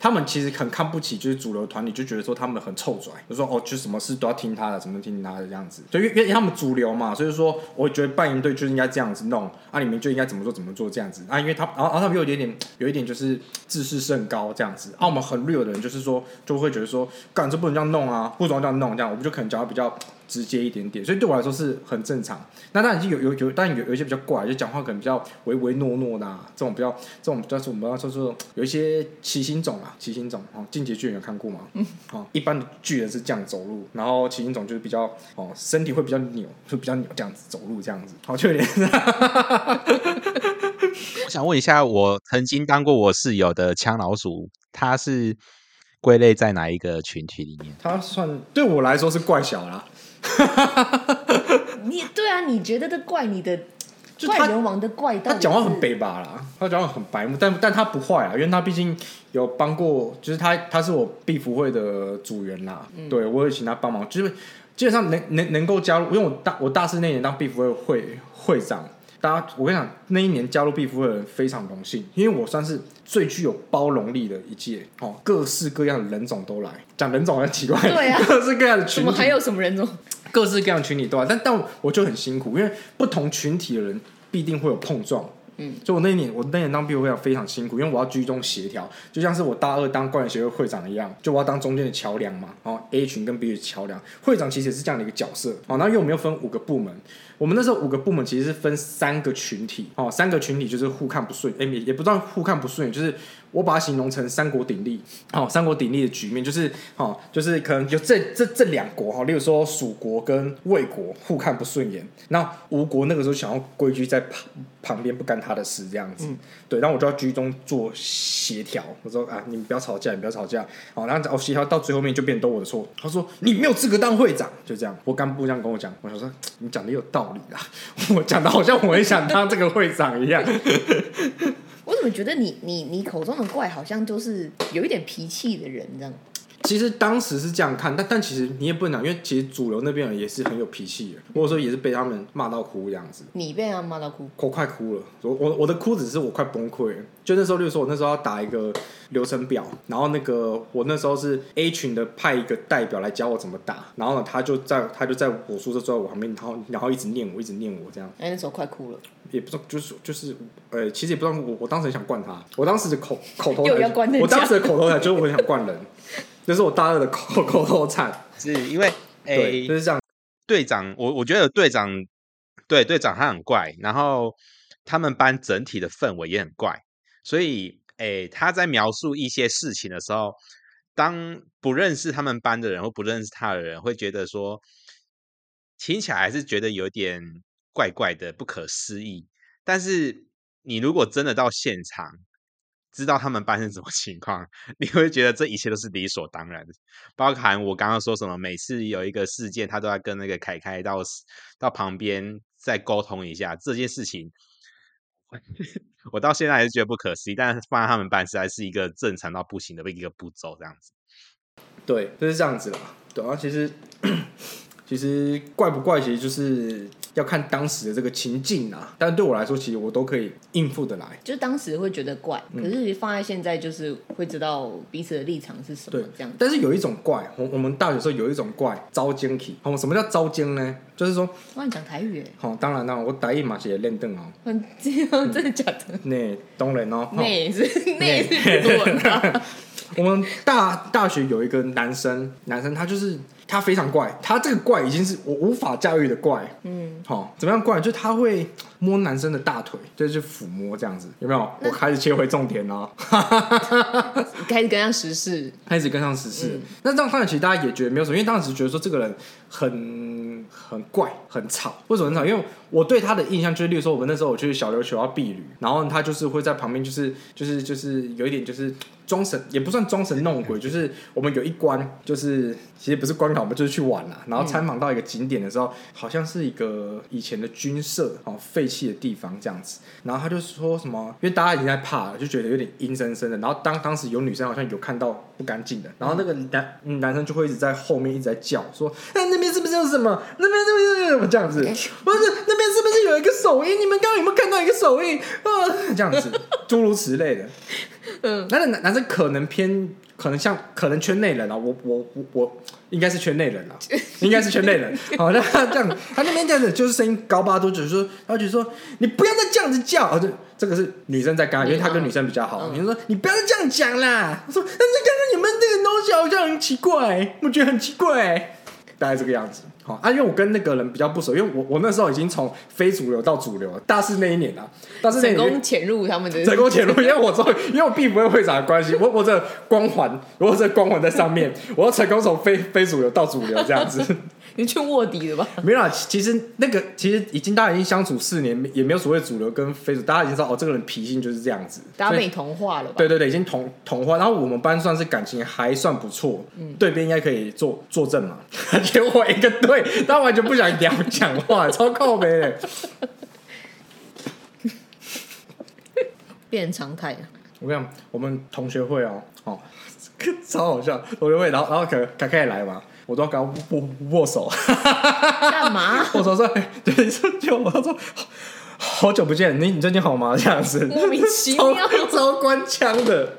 他们其实很看不起，就是主流团体，就觉得说他们很臭拽，就说哦，就什么事都要听他的，什么听他的这样子。就因为因为他们主流嘛，所以说我觉得办营队就应该这样子弄，啊，你们就应该怎么做怎么做这样子啊。因为他，然后然后他们有一点点有一点就是自视甚高这样子。啊，我们很 real 的人就是说就会觉得说，干这不能这样弄啊，不准这样弄这样，我们就可能讲的比较直接一点点，所以对我来说是很正常。那当然就有有有，但有有一些比较怪，就讲话可能比较唯唯诺诺的、啊，这种比较这种叫做我们要说说有一些奇形种啊，奇形种哦，进阶巨人有看过吗？嗯，哦，一般的巨人是这样走路，然后奇形种就是比较哦，身体会比较扭，就比较扭这样子走路这样子，好，就有点 我想问一下，我曾经当过我室友的枪老鼠，它是归类在哪一个群体里面？它算对我来说是怪小啦，你对啊，你觉得的怪你的怪人王的怪到，他讲话很北吧啦，他讲话很白目，但但他不坏啊，因为他毕竟有帮过，就是他他是我必服会的组员啦，对我有请他帮忙，就是基本上能能能够加入，因为我大我大四那年当必服会会会长，大家，我跟你讲，那一年加入毕福会的人非常荣幸，因为我算是最具有包容力的一届哦，各式各样的人种都来。讲人种很奇怪，对啊各式各样的群体，怎么还有什么人种？各式各样群体都来，但但我就很辛苦，因为不同群体的人必定会有碰撞。嗯，就我那一年，我那年当必夫会长非常辛苦，因为我要居中协调，就像是我大二当官员协会会长一样，就我要当中间的桥梁嘛。然后 A 群跟 B 群桥梁，会长其实也是这样的一个角色。哦，那因为我们又分五个部门，我们那时候五个部门其实是分三个群体，哦，三个群体就是互看不顺，哎、也也不算互看不顺眼，就是我把它形容成三国鼎立，哦，三国鼎立的局面就是，哦，就是可能就这这这两国哈，例如说蜀国跟魏国互看不顺眼，那吴国那个时候想要归居在旁旁边不干他的事这样子，对，然后我就要居中做协调，我说啊，你们不要吵架，你不要吵架，好，然后哦协调到最后面就变都我的错，他说你没有资格当会长，就这样，我干部这样跟我讲，我想说你讲的有道理啦，我讲的好像我很想当这个会长一样，我怎么觉得你你你口中的怪好像就是有一点脾气的人这样？其实当时是这样看，但但其实你也不能讲，因为其实主流那边人也是很有脾气的，或者说也是被他们骂到哭这样子。你被他骂到哭，我快哭了，我我我的哭只是我快崩溃了。就那时候，例如说，我那时候要打一个流程表，然后那个我那时候是 A 群的派一个代表来教我怎么打，然后呢，他就在他就在我宿舍坐在我旁边，然后然后一直念我，一直念我这样，哎，那时候快哭了，也不知道就是就是呃，其实也不知道我我当时很想灌他，我当时的口口头我当时的口头禅就是我很想灌人，这是我大二的口口头禅，是因为对，诶就是这样。队长，我我觉得队长对队长他很怪，然后他们班整体的氛围也很怪，所以诶他在描述一些事情的时候，当不认识他们班的人或不认识他的人会觉得说，听起来还是觉得有点怪怪的、不可思议。但是你如果真的到现场，知道他们班是什么情况，你会觉得这一切都是理所当然的。包含我刚刚说什么，每次有一个事件，他都要跟那个凯凯到到旁边再沟通一下这件事情。我到现在还是觉得不可思议，但是放在他们班实在是一个正常到不行的一个步骤，这样子。对，就是这样子啦。对啊，其实 其实怪不怪，其实就是要看当时的这个情境啊。但是对我来说，其实我都可以应付得来。就当时会觉得怪，嗯可是放在现在就是会知道彼此的立场是什么对这样。但是有一种怪，我我们大学时候有一种怪，招奸体。哦，什么叫招奸呢？就是说，哇，你讲台语耶，好、当然啦，我打一马写练邓哦，真的假的？那当然哦。那也是 那也是不文啊。我们大大学有一个男生，男生他就是他非常怪，他这个怪已经是我无法驾驭的怪。嗯，好、怎么样怪？就他会摸男生的大腿，就是抚摸这样子，有没有？我开始切回重点了，开始跟上时事，开始跟上时事。那这样看来，其实大家也觉得没有什么，因为当时觉得说这个人很很怪、很吵。为什么很吵？因为我对他的印象就是，例如说，我们那时候我去小琉球要避旅，然后他就是会在旁边，就是就是就是有一点就是装神，也不算装神弄鬼，就是我们有一关，就是其实不是关卡，我们就是去玩啦。然后参访到一个景点的时候，好像是一个以前的军舍哦，废弃的地方这样子。然后他就说什么，因为大家已经在怕了，就觉得有点阴森森的。然后当当时有女生好像有看到不干净的，然后那个男、嗯男生就会一直在后面一直在叫说，哎、那边是不是有什么？那边是不是有什么这样子？不是那边是不是有一个手印？你们刚刚有没有看到一个手印？啊，这样子，诸如此类的。嗯，那男男生可能偏，可能像可能圈内人啊，我我我我应该是圈内人啊，应该是圈内人。好，那他这样，他那边这样子就是声音高八度，就是说，他就说你不要再这样子叫，哦，这这个是女生在跟他，因为他跟女生比较好。嗯女生说你不要再这样讲啦，我说但是刚刚你们这个东西好像很奇怪，我觉得很奇怪，大概这个样子。好啊，因为我跟那个人比较不熟，因为我我那时候已经从非主流到主流了，大四那一年啊，大四那一年成功潜入他们的成功潜入，因为我终于，因为我并不会会长的关系，我我这光环，我这光环在上面，我要成功从非非主流到主流这样子。你去卧底了吧？没有啦，其实那个其实已经大家已经相处四年，也没有所谓主流跟非主，大家已经知道哦，这个人脾性就是这样子。大家被你同化了吧？对对对，已经同同化。然后我们班算是感情还算不错，嗯对边应该可以作作证嘛。结果一个队，他完全不想聊讲话，超靠北的。变成常态了。我跟你讲，我们同学会哦，哦，超好笑，同学会，然后然后可凯凯也来嘛，我都要跟他握握握手，干嘛？握手说，哎对，就就我说，好久不见，你你最近好吗？这样子，莫名其超妙超官腔的，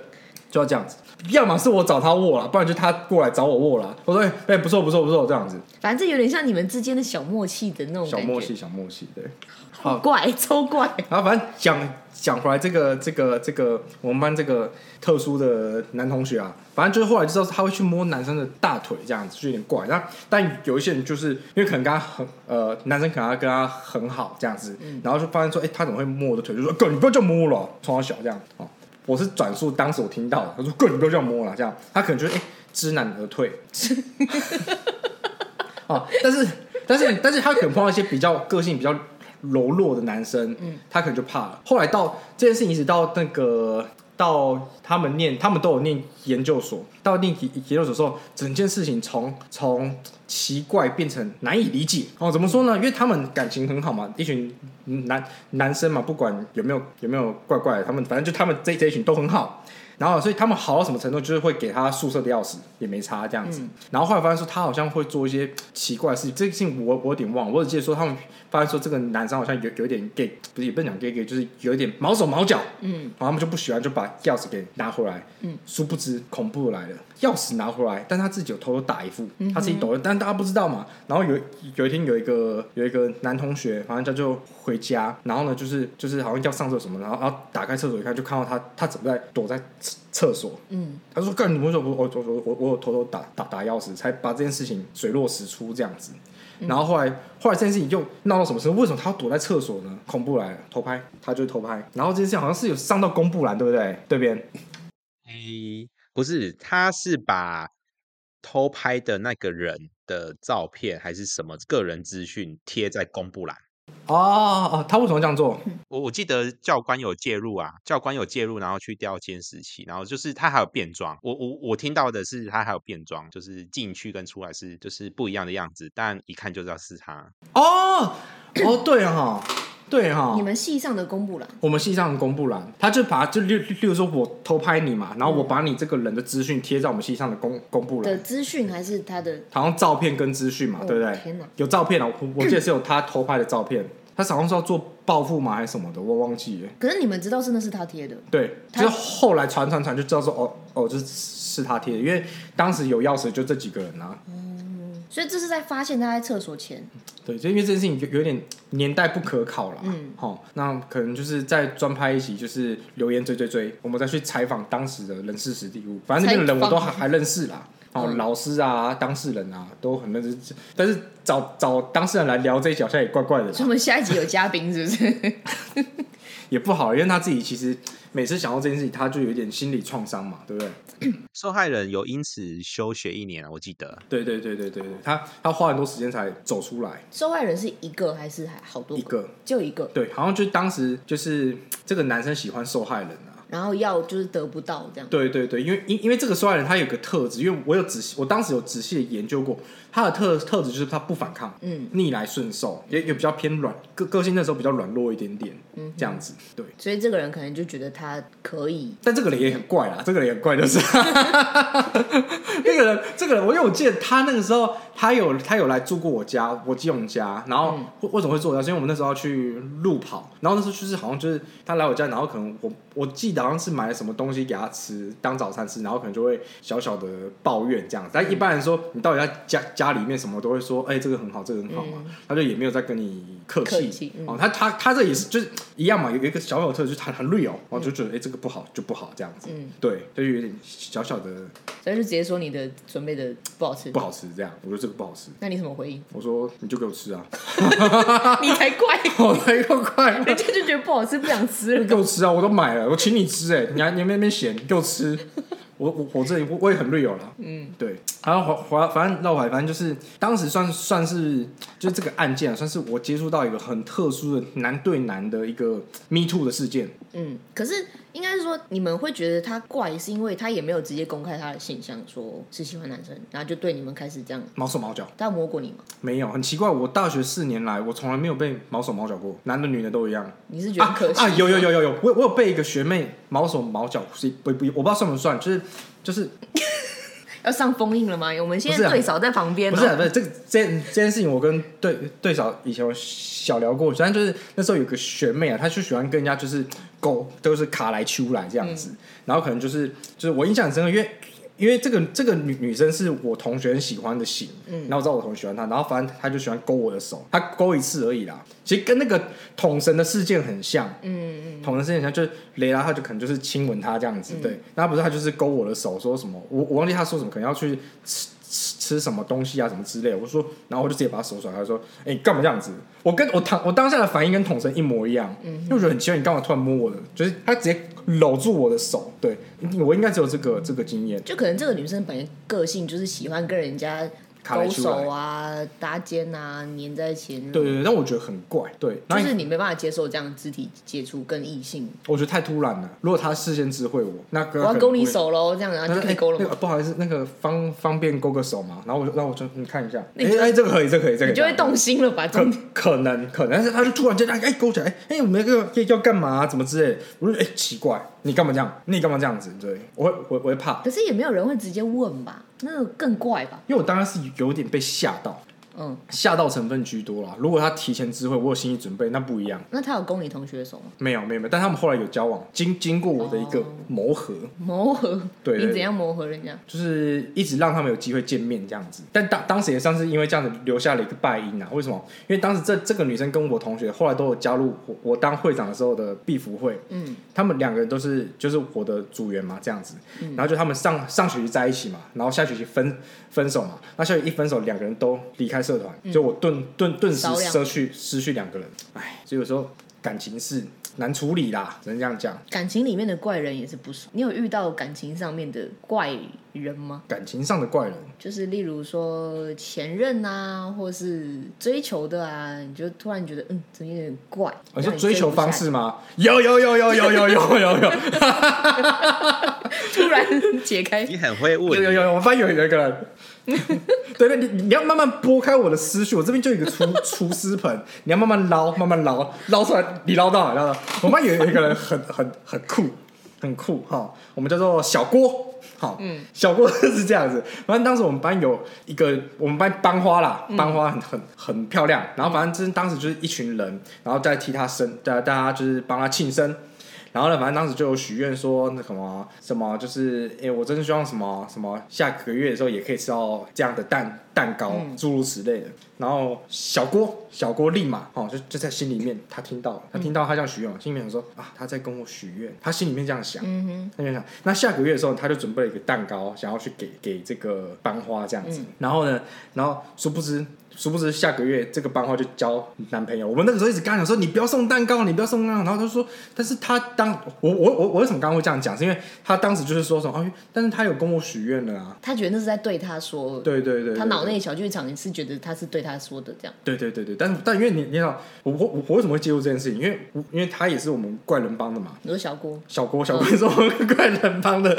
就要这样子。要么是我找他握了，不然就他过来找我握了。我说哎、哎不错不错不错，这样子反正有点像你们之间的小默契的那种小默契，小默契，对。好怪，超怪。然后反正讲讲回来，这个这个这个我们班这个特殊的男同学啊，反正就是后来就知道他会去摸男生的大腿，这样子就有点怪。那但有一些人就是因为可能跟他很呃，男生可能要跟他很好这样子，然后就发现说，哎、他怎么会摸我的腿？就说哥，你不要这样摸了，从小小这样哦。我是转述当时我听到的，他说哥，你不要这样摸了，这样他可能觉得哎、知难而退。啊，但是但是但是他可能碰到一些比较个性比较柔弱的男生，嗯，他可能就怕了。后来到这件事情一直到那个到他们念，他们都有念研究所，到念研研究所的时候，整件事情从从奇怪变成难以理解。哦，怎么说呢？因为他们感情很好嘛，一群男男生嘛，不管有没有有没有怪怪，他们反正就他们这这一群都很好。然后，所以他们好到什么程度，就是会给他宿舍的钥匙，也没差这样子。然后后来发现说，他好像会做一些奇怪的事情，这个事情我我有点忘了，我只记得说他们发现说这个男生好像有有一点 gay，不是也不能讲 gay gay，就是有一点毛手毛脚。嗯，然后他们就不喜欢，就把钥匙给拿回来。嗯，殊不知恐怖来了，钥匙拿回来，但他自己有偷偷打一副，他自己抖，但大家不知道嘛。然后有有一天有一个有一个男同学，反正他就回家，然后呢就是就是好像要上厕所什么，然后然后打开厕所一看，就看到他他怎么在躲在厕厕所。嗯，他说：“干，什么我我我我我有偷偷打打打钥匙，才把这件事情水落石出这样子。”然后后来后来这件事情就闹到什么程度？为什么他要躲在厕所呢？恐怖来了，偷拍，他就是偷拍。然后这件事情好像是有上到公布栏，对不对？对边诶，不是，他是把偷拍的那个人的照片还是什么个人资讯贴在公布栏。哦哦，他为什么这样做？我我记得教官有介入啊，教官有介入，然后去调监视器，然后就是他还有变装。我我我听到的是他还有变装，就是进去跟出来是就是不一样的样子，但一看就知道是他。哦哦，对哈，对哈，你们系上的公布栏，我们系上的公布栏，他就把就例例如说我偷拍你嘛，然后我把你这个人的资讯贴在我们系上的公公布栏，的资讯还是他的？好像照片跟资讯嘛，哦对不对？天哪有照片啊，我 我记得是有他偷拍的照片，他好像是要做报复嘛还是什么的，我忘记了。可是你们知道是那是他贴的，对，就是后来传传传就知道说哦哦，这是是他贴的，因为当时有钥匙就这几个人啊。所以这是在发现他在厕所前。对，就因为这件事情有有点年代不可考了。嗯，好、那可能就是在专拍一集，就是留言追追追，我们再去采访当时的人事实地物。反正那个人我都还还认识啦。哦，嗯老师啊，当事人啊，都很认识。但是找找当事人来聊这一集，好像也怪怪的啦，所以我们下一集有嘉宾是不是？也不好，因为他自己其实每次想到这件事情，他就有一点心理创伤嘛，对不对？受害人有因此休学一年啊，我记得。对对对对对对，他他花很多时间才走出来，受害人是一个还是还好多一个就一个，对，好像就当时就是这个男生喜欢受害人啊。然后要就是得不到这样。对对对，因为因因为这个受害人他有个特质，因为我有仔细，我当时有仔细的研究过，他的特特质就是他不反抗，嗯，逆来顺受，也也比较偏软个个性，那时候比较软弱一点点，嗯，这样子，对。所以这个人可能就觉得他可以，但这个人也很怪啦，这个人也很怪，就是 那个人，这个人，我因为我记得他那个时候，他有他有来住过我家，我基隆家，然后为为什么会住我家？是因为我们那时候要去路跑，然后那时候就是好像就是他来我家，然后可能我我记得好像是买了什么东西给他吃当早餐吃，然后可能就会小小的抱怨这样子。但一般人说你到底要家家里面什么都会说，哎、这个很好，这个很好嘛，他就也没有再跟你客气。客气嗯。哦，他他他这也是就是一样嘛，有有一个小小的特质，就他很 real，哦，就觉得哎、这个不好就不好这样子，嗯，对，就有点小小的所以就直接说你的准备的不好吃不。好吃这样，我觉得这个不好吃，那你怎么回应？我说你就给我吃啊，你才怪，我才够快，人家就觉得不好吃，不想吃了。给我吃啊，我都买了，我请你吃哎、你还你那边嫌，给我吃。我我我这里我我也很 real 了，嗯，对，然后回回反正绕回来，反正就是当时算算是就是这个案件啊，算是我接触到一个很特殊的男对男的一个 me too 的事件，嗯，可是应该是说，你们会觉得他怪，是因为他也没有直接公开他的性向，说是喜欢男生，然后就对你们开始这样。毛手毛脚。他有摸过你吗？没有，很奇怪。我大学四年来，我从来没有被毛手毛脚过，男的女的都一样。你是觉得可惜啊，有有有有有，我我有被一个学妹毛手毛脚，是不不，我不知道算不算，就是就是要上封印了吗？我们现在对嫂在旁边、哦，不是、啊、不是这个这这件事情，我跟对对嫂以前有小聊过，虽然就是那时候有个学妹啊，她就喜欢跟人家就是勾，都是卡来秋来这样子，然后可能就是就是我印象很深刻，因为。因为这个这个女女生是我同学很喜欢的型，嗯，然后我知道我同学喜欢她，然后反正她就喜欢勾我的手，她勾一次而已啦。其实跟那个捅神的事件很像，嗯嗯，捅神事件很像，就是雷拉他就可能就是亲吻她这样子，对，然后不是他就是勾我的手，说什么我我忘记他说什么，可能要去吃吃吃什么东西啊什么之类，我说，然后我就直接把他手甩开，说，哎、你干嘛这样子？我跟我当我当下的反应跟统神一模一样，因为我觉得很奇怪，你干嘛突然摸我的？就是他直接搂住我的手，对我应该只有这个这个经验。就可能这个女生本来个性就是喜欢跟人家勾手啊、搭肩啊、黏在一起，对对对，但我觉得很怪，对，就是你没办法接受这样肢体接触跟异性。我觉得太突然了。如果他事先知会我，那个我要勾你，手喽，这样然后就可以勾了吗？那个不好意思，那个方方便勾个手嘛？然后我就，然后我就你看一下，哎哎，这个可以，这个可以，这个可以你就会动心了吧？可可能可能，但是他就突然间哎哎勾起来，哎哎我们那个要干嘛、啊？怎么之类的？我说哎奇怪，你干嘛这样？你干嘛这样子？对我会我我会怕，可是也没有人会直接问吧？那个更怪吧？因为我当然是有点被吓到，嗯，吓到成分居多啦。如果他提前知会，我有心理准备，那不一样。那他有勾你同学的手吗？没有没有没有，但他们后来有交往，经经过我的一个哦磨合，磨合？对对你怎样磨合人家？就是一直让他们有机会见面这样子。但当当时也算是因为这样子留下了一个败因啊。为什么？因为当时这这个女生跟我同学后来都有加入我我当会长的时候的必服会，嗯，他们两个人都是就是我的组员嘛，这样子。然后就他们上上学期在一起嘛，然后下学期分分手嘛。那校友一分手，两个人都离开社团，就我顿顿顿时失去失去两个人。哎，所以有时候感情是难处理啦，只能这样讲。感情里面的怪人也是不少。你有遇到感情上面的怪人吗？感情上的怪人，就是例如说前任啊，或是追求的啊，你就突然觉得嗯，怎么有点怪？我说让你追求方式吗？有有有有有有有有有。突然解开，你很会问，有有有，我发现有有一个人，对 对，你你要慢慢拨开我的思绪，我这边就有一个厨 厨师盆，你要慢慢捞，慢慢捞，捞出来，你捞到了，捞到。我发现有有一个人很很很酷，很酷哈，我们叫做小郭。好，嗯，小郭 是这样子。反正当时我们班有一个，我们班班花啦，班花很很很漂亮。然后反正就是当时就是一群人，然后在替她生，大大家就是帮她庆生。然后呢，反正当时就有许愿说那什么什么，就是哎，我真的希望什么什么下个月的时候也可以吃到这样的蛋蛋糕，诸如此类的。然后小郭小郭立马哦，就就在心里面，他听到了，他听到他这样许愿嘛，心里面想说啊，他在跟我许愿，他心里面这样想，他就想，那下个月的时候，他就准备了一个蛋糕，想要去给给这个班花这样子。然后呢，然后殊不知，殊不知下个月这个班花就交男朋友。我们那个时候一直跟他讲说，你不要送蛋糕，你不要送蛋糕。然后他说，但是他当我我我我为什么刚刚会这样讲？是因为他当时就是说什么，哦，但是他有跟我许愿了啊。他觉得那是在对他说，对对对对他脑内小剧场是觉得他是对他说的这样。对对对对，但是但因为你你想，我我我我为什么会介入这件事情？因为因为他也是我们怪人帮的嘛。你说小郭，小郭，小郭是 我们怪人帮的，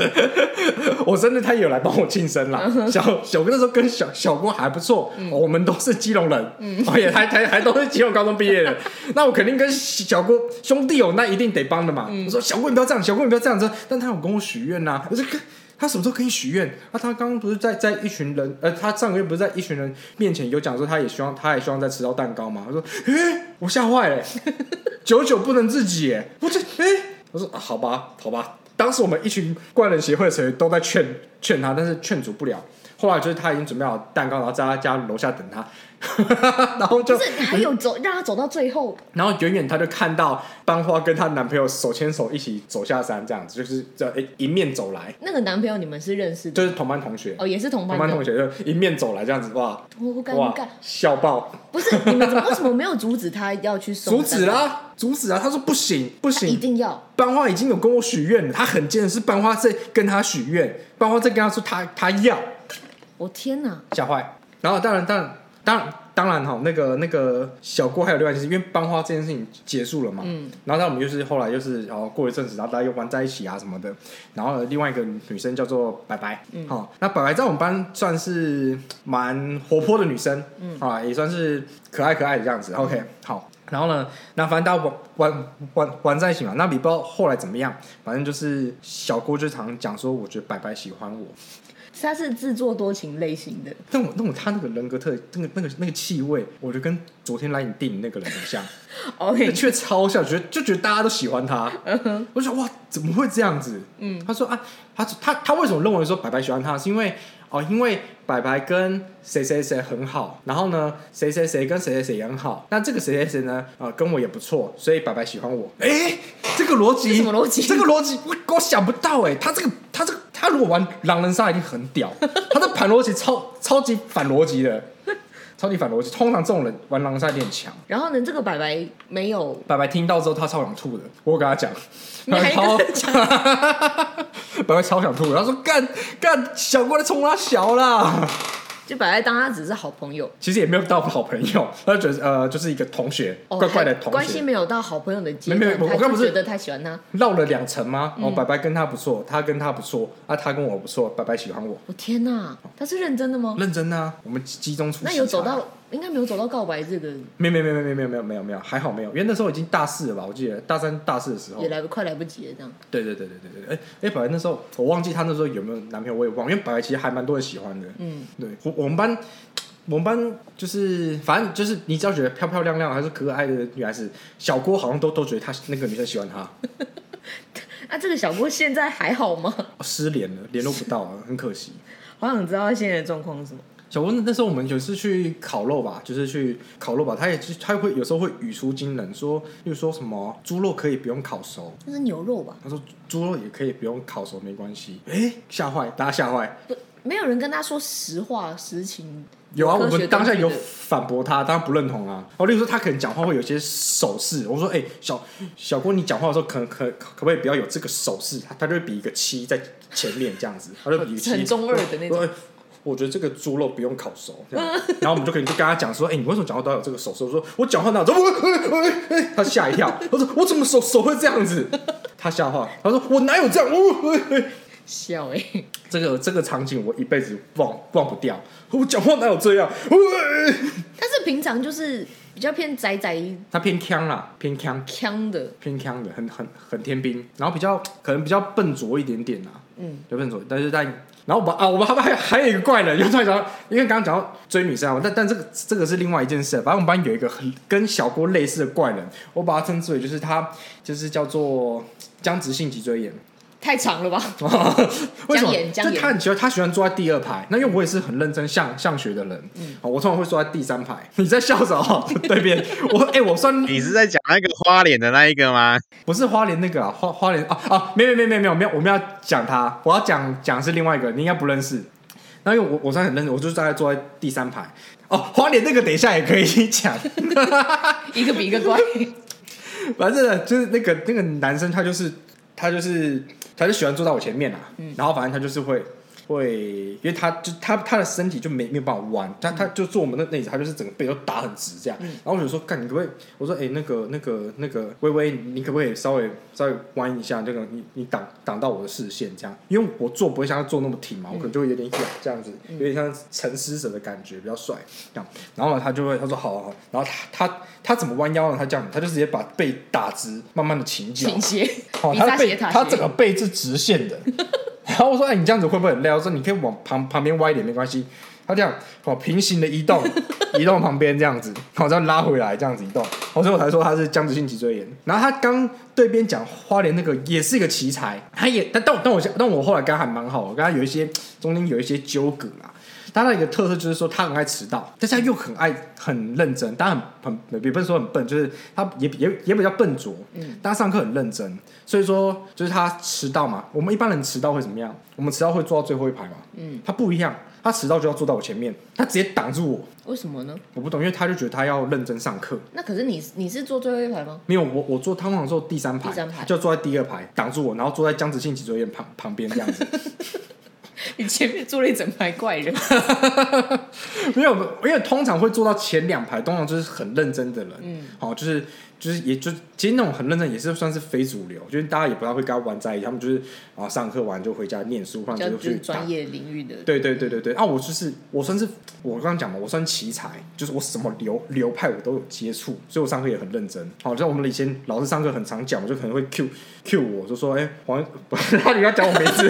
我真的他也有来帮我庆生啦。小小哥那时候跟小小郭还不错，哦我们都是基隆人，哦也还还 还都是基隆高中毕业的，那我肯定跟小郭兄弟哦，那一定得帮的嘛。我说小郭你不要这样，小郭你不要这样子，但他有跟我许愿呐，我说跟。他什么时候可以许愿？啊，他刚刚不是在在一群人，呃，他上个月不是在一群人面前有讲说，他也希望，他也希望再吃到蛋糕嘛。他说，诶、我吓坏了，久久不能自己，哎，我这，诶、我说、啊好吧，好吧。当时我们一群怪人协会的成员都在劝劝他，但是劝阻不了。后来就是他已经准备好蛋糕，然后在他家楼下等他，然后就不是还有走让他走到最后，然后远远他就看到班花跟她男朋友手牵手一起走下山，这样子就是这诶迎面走来，那个男朋友你们是认识的就是同班同学，哦，也是同同班同，班同学就迎面走来这样子，哇好尴哇尬。笑爆，不是你们怎么为什么没有阻止他要去送？阻止！啦，阻止啊！他说不行不行一，定要班花已经有跟我许愿了，他很坚持是班花在跟他许愿，班花在跟他说他他要，我天哪！吓坏。然后当然当然当然当然哈，那个那个小郭还有另外一件事，因为班花这件事情结束了嘛，嗯，然后我们就是后来就是然后过一阵子，然后大家又玩在一起啊什么的。然后另外一个女生叫做白白，嗯，好、那白白在我们班算是蛮活泼的女生，嗯，啊，也算是可爱可爱的这样子。OK，好。然后呢，那反正大家玩玩玩玩在一起嘛。那也不知道后来怎么样，反正就是小郭就常讲说，我觉得白白喜欢我。他是自作多情类型的，那我那种他那个人格特那个那个那个气味，我觉得跟昨天来你订那个人很像，OK，却超像，觉得就觉得大家都喜欢他。我就想哇，怎么会这样子？嗯，他说啊，他他他为什么认为说白白喜欢他？是因为哦，因为白白跟谁谁谁很好，然后呢，谁谁谁跟谁谁谁也很好，那这个谁谁谁呢，啊、跟我也不错，所以白白喜欢我。哎，这个逻辑？这什么逻辑？这个逻辑？我我想不到哎，他这个他这个他如果玩狼人杀一定很屌，他的盘逻辑超超级反逻辑的，超级反逻辑。通常这种人玩狼人杀一定很强。然后呢，这个白白没有，白白听到之后，他超想吐的。我有跟他讲，你还超讲 白白超想吐的。他说：“干干，小郭在冲他小啦。就白白当他只是好朋友，”其实也没有到好朋友，他就觉得呃，就是一个同学，哦怪怪的同学。关系没有到好朋友的阶段，没有我刚不是他觉得他喜欢他。绕了两层吗？嗯哦，白白跟他不错，他跟他不错，啊，他跟我不错，白白喜欢我，我天哪，他是认真的吗？认真啊。我们集中出那有走到，应该没有走到告白这个，没有没有没有没有没有没有没有没有，还好没有，因为那时候已经大四了吧？我记得大三大四的时候也，来快来不及了这样。对对对对对对，哎哎，本来那时候我忘记他那时候有没有男朋友，我也忘，因为本来其实还蛮多人喜欢的。嗯，对，我我们班我们班就是反正就是你只要觉得漂漂亮亮还是可可爱的女孩子，小郭好像都都觉得他那个女生喜欢他，那、啊这个小郭现在还好吗？失联了，联络不到啊，很可惜。好想知道他现在的状况是什么。小郭那时候我们有次去烤肉吧，就是去烤肉吧，他也他会有时候会语出惊人，说，例如说什么猪肉可以不用烤熟，那是牛肉吧？他说猪肉也可以不用烤熟，没关系。哎，吓坏，大家吓坏。不，没有人跟他说实话实情。有啊，我们当下有反驳他，当然不认同啊。哦，例如说他可能讲话会有些手势，我说，哎、小小郭，你讲话的时候可可可可不可以不要有这个手势？他他就会比一个七在前面这样子，他就比七，很中二的那种 我。觉得这个猪肉不用烤熟，这样 然后我们就可以就跟他讲说，哎、你为什么讲话都要有这个手势？我说我讲话哪有这么，哎哎哎他吓一跳，他说我怎么手手会这样子？他吓坏，他说我哪有这样？哦哎哎笑哎、这个这个场景我一辈子忘忘不掉。我讲话哪有这样？喂但是平常就是比较偏宅宅他偏腔啦，偏腔，腔的，偏腔的，很很很天兵，然后比较可能比较笨拙一点点啦，嗯，比较笨拙，但是在然后我们啊，我们还还还有一个怪人，就突然讲到，因为刚刚讲到追女生啊，但但这个这个是另外一件事，反正我们班有一个很跟小郭类似的怪人，我把他称之为就是他就是叫做僵直性脊椎炎。太长了吧？为什么就他很奇怪，他喜欢坐在第二排。那因为我也是很认真向向学的人，嗯哦，我通常会坐在第三排。你在笑什么？对面，我哎、我算你是在讲那个花脸的那一个吗？不是花莲那个啊，花花莲啊啊，没有没有没有没有没有，我们要讲他，我要讲讲是另外一个，你应该不认识。那因为我我算很认真，我就是大概坐在第三排。哦，花莲那个等一下也可以讲，一个比一个乖。反正就是那个那个男生，他就是他就是他就喜欢坐在我前面啊，然后反正他就是会会，因为他就他他的身体就没没有办法弯，他他就坐我们那那椅子，他就是整个背都打很直这样。然后我就说，干，你可不可以？我说，哎、那个那个那个微微，你可不可以稍微稍微弯一下？这个你你挡挡到我的视线这样，因为我坐不会像他坐那么挺嘛，我可能就会有点仰这样子，有点像沉思者的感觉，比较帅这样。然后呢，他就会他说好好好，然后他他他怎么弯腰呢？他这样，他就直接把背打直，慢慢的倾斜，倾斜，哦，他的背他整个背是直线的。然后我说：“哎、你这样子会不会很累？”我说：“你可以往旁旁边歪一点，没关系。”他这样哦，平行的移动，移动旁边这样子，好，这样拉回来，这样子移动。哦，所以我才说他是僵直性脊椎炎。然后他刚对边讲花莲那个也是一个奇才，他也但但我但我但我后来跟他还蛮好，我跟他有一些中间有一些纠葛啦。他的一个特色就是说他很爱迟到，但是他又很爱很认真，但很很也不是说很笨，就是他也也也比较笨拙，嗯，但他上课很认真，所以说就是他迟到嘛。我们一般人迟到会怎么样？我们迟到会坐到最后一排嘛，嗯，他不一样，他迟到就要坐到我前面，他直接挡住我，为什么呢？我不懂，因为他就觉得他要认真上课。那可是你你是坐最后一排吗？没有，我我坐汤皇坐第三排，第三排就坐在第二排挡住我，然后坐在江直庆脊椎炎旁旁边这样子。你前面坐了一整排怪人，没有，因为通常会坐到前两排，通常就是很认真的人，嗯，好、就是就是也就其实那种很认真也是算是非主流，就是大家也不太会跟他玩在一起，他们就是啊上课完就回家念书，不然比较就是专业领域的。对对对对对，啊，我就是我算是我刚刚讲嘛，我算奇才，就是我什么流流派我都有接触，所以我上课也很认真。好、像我们以前老师上课很常讲，我就可能会 Q Q 我，就说哎黄，他你要讲我名字，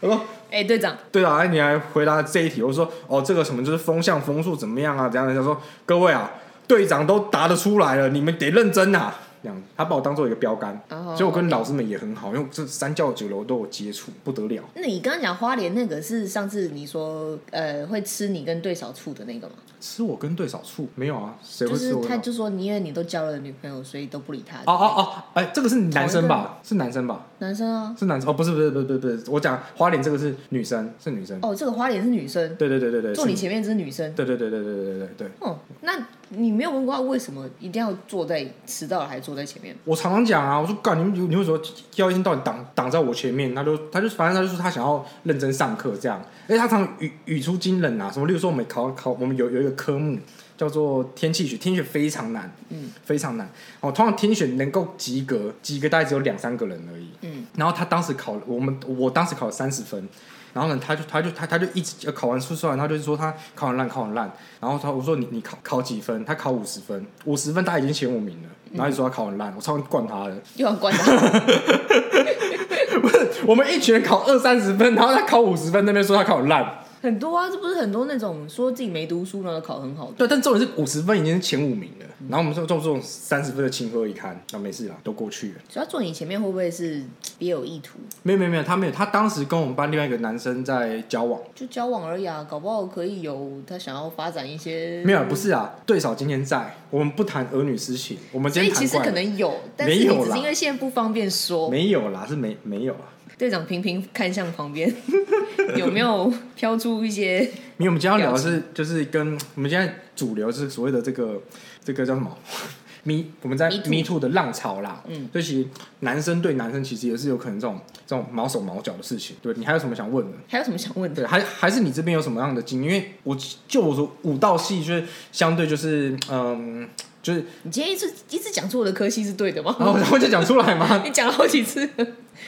我说哎、队长，队长，哎你还回答这一题，我说哦，这个什么就是风向风速怎么样啊？怎样的？他说各位啊，队长都答得出来了，你们得认真啊。这样，他把我当做一个标杆，哦所以我跟老师们也很好，因为这三教九流都有接触，不得了。那你刚刚讲花莲那个是上次你说呃会吃你跟对手醋的那个吗？吃我跟对少醋没有啊？谁会就是吃我跟？他就说你因为你都交了女朋友，所以都不理他。哦哦哦，哎，这个是男生吧？是男生吧？男生啊，是男生哦，不是不是不是不是不是，我讲花莲这个是女生，是女生。哦，这个花脸是女生，对对对对对，坐你前面这是女生。对对对对对对对对对。哦，那你没有问过他为什么一定要坐在迟到了还坐在前面？我常常讲啊，我说干你们你为什么要一天到晚挡挡在我前面？他就他就反正他就说他想要认真上课这样，而且他常常语语出惊人啊，什么，例如说我们考考我们有有一个科目叫做天气学，天气学非常难，嗯，非常难。哦，通常天气学能够及格，及格大概只有两三个人而已。嗯，然后他当时考我们我当时考了三十分。然后呢，他就他就他他就一直呃考完出出来，他就是说他考很烂，考很烂。然后他我说你你考考几分？他考五十分，五十分他已经前五名了。然后就说他考很烂，我超惯他的。又要惯他。不是，我们一群人考二三十分，然后他考五十分，那边说他考很烂。很多啊，这不是很多那种说自己没读书然后考很好的。对，但重点是五十分已经是前五名了。然后我们说做这种三十分的情何以堪？那没事啦，都过去了。所以他坐你前面会不会是 别有意图？没有没有没有，他没有，他当时跟我们班另外一个男生在交往。就交往而已啊，搞不好可以有他想要发展一些。没有，不是啊，对手今天在，我们不谈儿女私情，我们所以其实今天谈怪可能有，但是只是因为现在不方便说。没有啦，是没没有啊。队长频频看向旁边，有没有飘出一些？因为我们今天要聊的是，就是跟我们现在主流是所谓的这个这个叫什么？迷我们在 Me too 的浪潮啦，嗯，所以其实男生对男生其实也是有可能这种这种毛手毛脚的事情。对你还有什么想问的？还有什么想问的？对，还还是你这边有什么样的经验？因为我就我说武道系就是相对就是嗯，就是你今天一次一次讲出我的科系是对的吗？然后然后就讲出来嘛，你讲了好几次，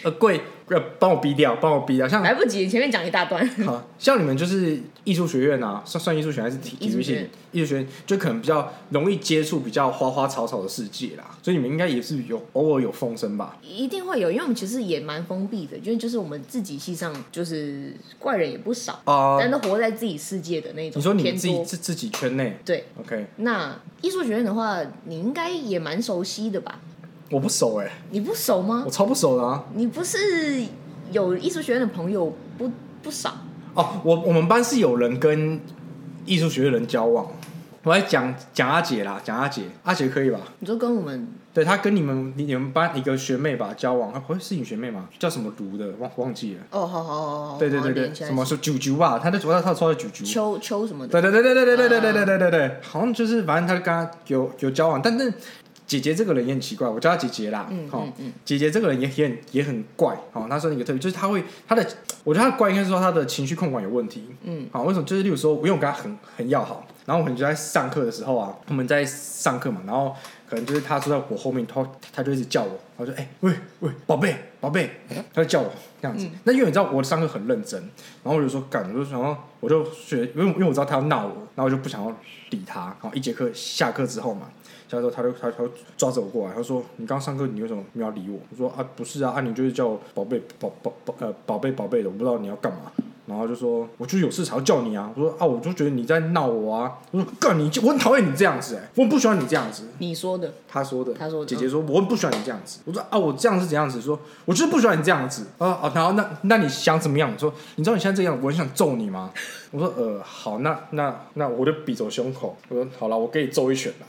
呃贵呃帮我逼掉，帮我逼掉，像来不及，前面讲一大段。好像你们就是艺术学院啊，算算艺术学院还是体体育系艺术学院？艺术学院就可能比较容易接触比较花花草草的世界啦，所以你们应该也是有偶尔有风声吧？一定会有，因为我们其实也蛮封闭的，因为就是我们自己系上就是怪人也不少，啊、但都活在自己世界的那种。你说你自己自自己圈内对，，OK，那艺术学院的话，你应该也蛮熟悉的吧？我不熟哎、你不熟吗我？超不熟的啊。你不是有艺术学院的朋友不不少？哦，我我们班是有人跟艺术学院人交往，我来讲讲阿姐啦，讲阿姐，阿姐可以吧？你就跟我们对她跟你们你你们班一个学妹吧交往，啊，不会是你学妹吗？叫什么卢的，忘忘记了。哦，好好好好，对对对对，什么是九九吧？她的主要她说的九九。秋秋什么的，对对对对对对对对对对对对，好像就是反正他跟他有有交往，但是姐姐这个人也很奇怪，我叫她姐姐啦，嗯好、嗯嗯姐姐这个人也也很也很怪，好、她说一个特别就是她会她的，我觉得她的怪应该是说她的情绪控管有问题，嗯，好，为什么？就是例如说，因为我跟她很很要好，然后我们就在上课的时候啊，我们在上课嘛，然后可能就是她坐在我后面，她她就一直叫我，然后就哎、喂喂宝贝宝贝，她就叫我这样子。那因为你知道我上课很认真，然后我就说干，我就想要我就学，因为因为我知道她要闹我，然后我就不想要理她。然后一节课下课之后嘛。下课之后，他就他他就抓着我过来，他说：“你刚上课，你为什么没有理我？”我说：“啊，不是啊，啊，你就是叫我宝贝宝宝宝呃宝贝宝贝的，我不知道你要干嘛。”然后就说：“我就有事才要叫你啊。”我说：“啊，我就觉得你在闹我啊。”我说：“干你，我很讨厌你这样子、欸，我很不喜欢你这样子。”你说的，他说的，他说的姐姐说，我很不喜欢你这样子。我说啊，我这样是怎样子？说，我就是不喜欢你这样子。啊啊，然后那那你想怎么样？我说，你知道你现在这样，我很想揍你吗？我说，呃，好，那那那我就比走胸口。我说，好了，我给你揍一拳了。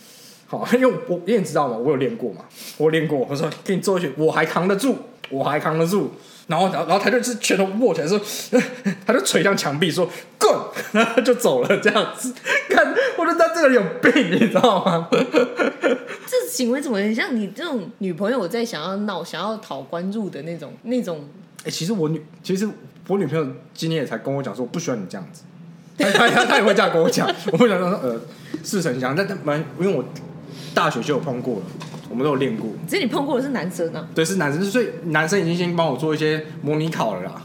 好，因为我因为你知道吗？我有练过嘛，我有练过。我说给你做一拳，我还扛得住，我还扛得住。然后，然后，然后他就是拳头握起来说，他就捶向墙壁说滚，然后就走了这样子。看，我就知道这个人有病，你知道吗？这行为怎么很像你这种女朋友在想要闹、想要讨关注的那种那种？哎、其实我女，其实我女朋友今天也才跟我讲说，我不喜欢你这样子。她她她她也会这样跟我讲，我不想说呃似曾相识，但但蛮因为我大学就有碰过了，我们都有练过。只是你碰过的是男生啊，对，是男生，所以男生已经先帮我做一些模拟考了啦。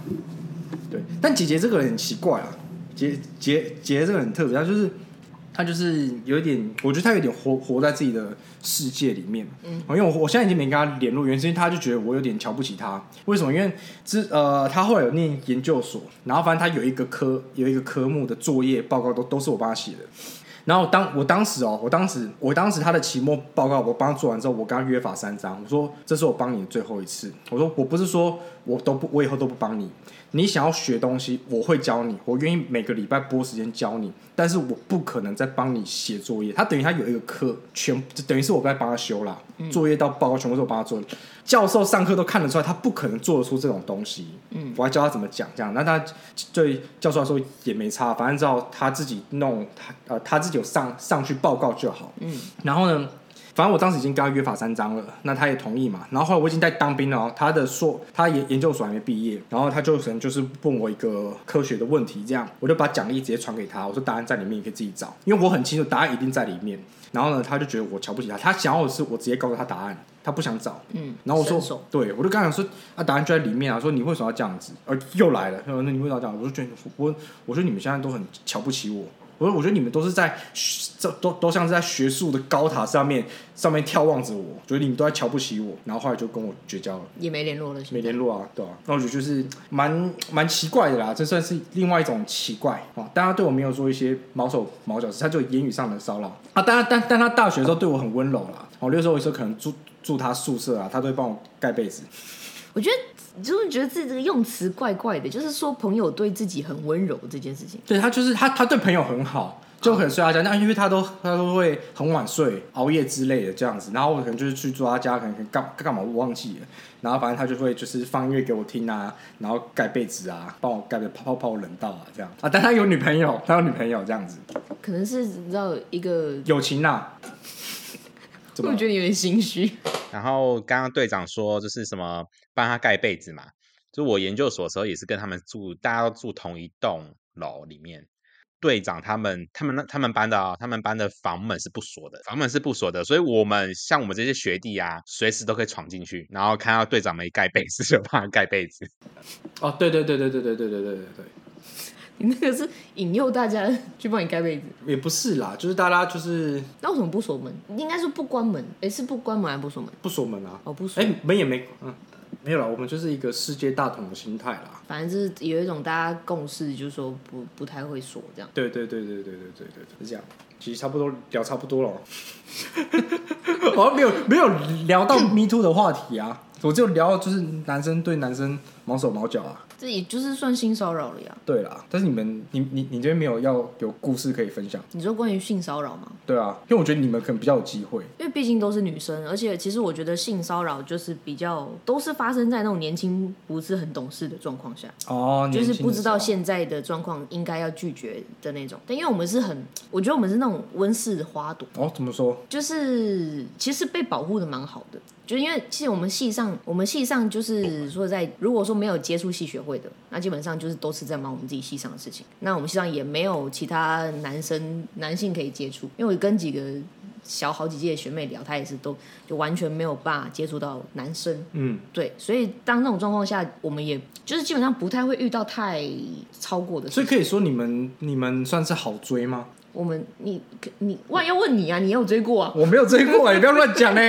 对，但姐姐这个人很奇怪啊，姐姐姐这个人很特别，她就是她就是有一点，我觉得她有点活活在自己的世界里面。嗯，因为我我现在已经没跟她联络，原因是因为他就觉得我有点瞧不起她。为什么？因为之呃，她后来有念研究所，然后反正她有一个科有一个科目的作业报告都都是我帮她写的。然后当我当时哦，我当时我当时他的期末报告我帮他做完之后，我跟他约法三章，我说这是我帮你的最后一次。我说我不是说我都不我以后都不帮你，你想要学东西我会教你，我愿意每个礼拜拨时间教你，但是我不可能再帮你写作业。他等于他有一个课全等于是我在帮他修啦，作业到报告全部是我帮他做的。教授上课都看得出来，他不可能做得出这种东西。嗯，我还教他怎么讲，这样，那他对教授来说也没差，反正只要他自己弄，他呃他自己有上上去报告就好。嗯，然后呢，反正我当时已经跟他约法三章了，那他也同意嘛。然后后来我已经在当兵了哦，他的硕他研研究所还没毕业，然后他就可能就是问我一个科学的问题，这样我就把讲义直接传给他，我说答案在里面，你可以自己找，因为我很清楚答案一定在里面。然后呢，他就觉得我瞧不起他，他想要的是我直接告诉他答案，他不想找。嗯，然后我说，对，我就跟他讲说，啊，答案就在里面啊。说你为什么要这样子？而又来了，他说那你为什么要这样？我就觉得我，我说你们现在都很瞧不起我。我说，我觉得你们都是在学这都都像是在学术的高塔上面上面眺望着我，觉得你们都在瞧不起我。然后后来就跟我绝交了。也没联络了，没联络啊，对啊，那我觉得就是蛮蛮奇怪的啦，这算是另外一种奇怪啊。但他对我没有做一些毛手毛脚事，他就言语上的骚扰啊。当然，但但他大学的时候对我很温柔啦。哦，那时候有时候可能住住他宿舍啊，他都会帮我盖被子。我觉得就是觉得自己这个用词怪怪的，就是说朋友对自己很温柔这件事情。对他就是他，他对朋友很好，就可能睡他家，那因为他都他都会很晚睡、熬夜之类的这样子，然后我可能就是去住他家，可能干干嘛我忘记了，然后反正他就会就是放音乐给我听啊，然后盖被子啊，帮我盖的泡泡泡冷到啊这样。啊，但他有女朋友，他有女朋友这样子，可能是你知道一个，友情呐、怎么我觉得有点心虚。然后刚刚队长说就是什么帮他盖被子嘛，就我研究所的时候也是跟他们住，大家都住同一栋楼里面。队长他们他们那他们班的啊、他们班的房门是不锁的，房门是不锁的，所以我们像我们这些学弟啊，随时都可以闯进去，然后看到队长没盖被子 就帮他盖被子。哦，对对对对对对对对对对对，你 那个是引诱大家 去帮你盖被子，也不是啦，就是大家就是那为什么不锁门？应该是不关门，哎，是不关门还是不锁门？不锁门啊，哦，不锁。哎、门也没嗯没有啦，我们就是一个世界大同的心态啦。反正就是有一种大家共识，就是说不不太会锁这样。对对对对对对对对对，是这样。其实差不多聊差不多了，好像没有没有聊到 Me Too 的话题啊，我就聊到就是男生对男生毛手毛脚啊。这也就是算性骚扰了呀。对啦，但是你们你你你这边没有要有故事可以分享？你说关于性骚扰吗？对啊，因为我觉得你们可能比较有机会。因为毕竟都是女生，而且其实我觉得性骚扰就是比较都是发生在那种年轻不是很懂事的状况下，哦，就是不知道现在的状况应该要拒绝的那种。但因为我们是很，我觉得我们是那种温室的花朵，哦，怎么说？就是其实被保护的蛮好的。就因为其实我们系上，我们系上就是说在，如果说没有接触系学会的，那基本上就是都是在忙我们自己系上的事情。那我们系上也没有其他男生男性可以接触，因为我跟几个小好几届的学妹聊，她也是都就完全没有办法接触到男生。嗯，对，所以当那种状况下，我们也就是基本上不太会遇到太超过的。所以可以说你们你们算是好追吗？我们你你万一要问你啊，你有追过啊？我没有追过，你不要乱讲呢，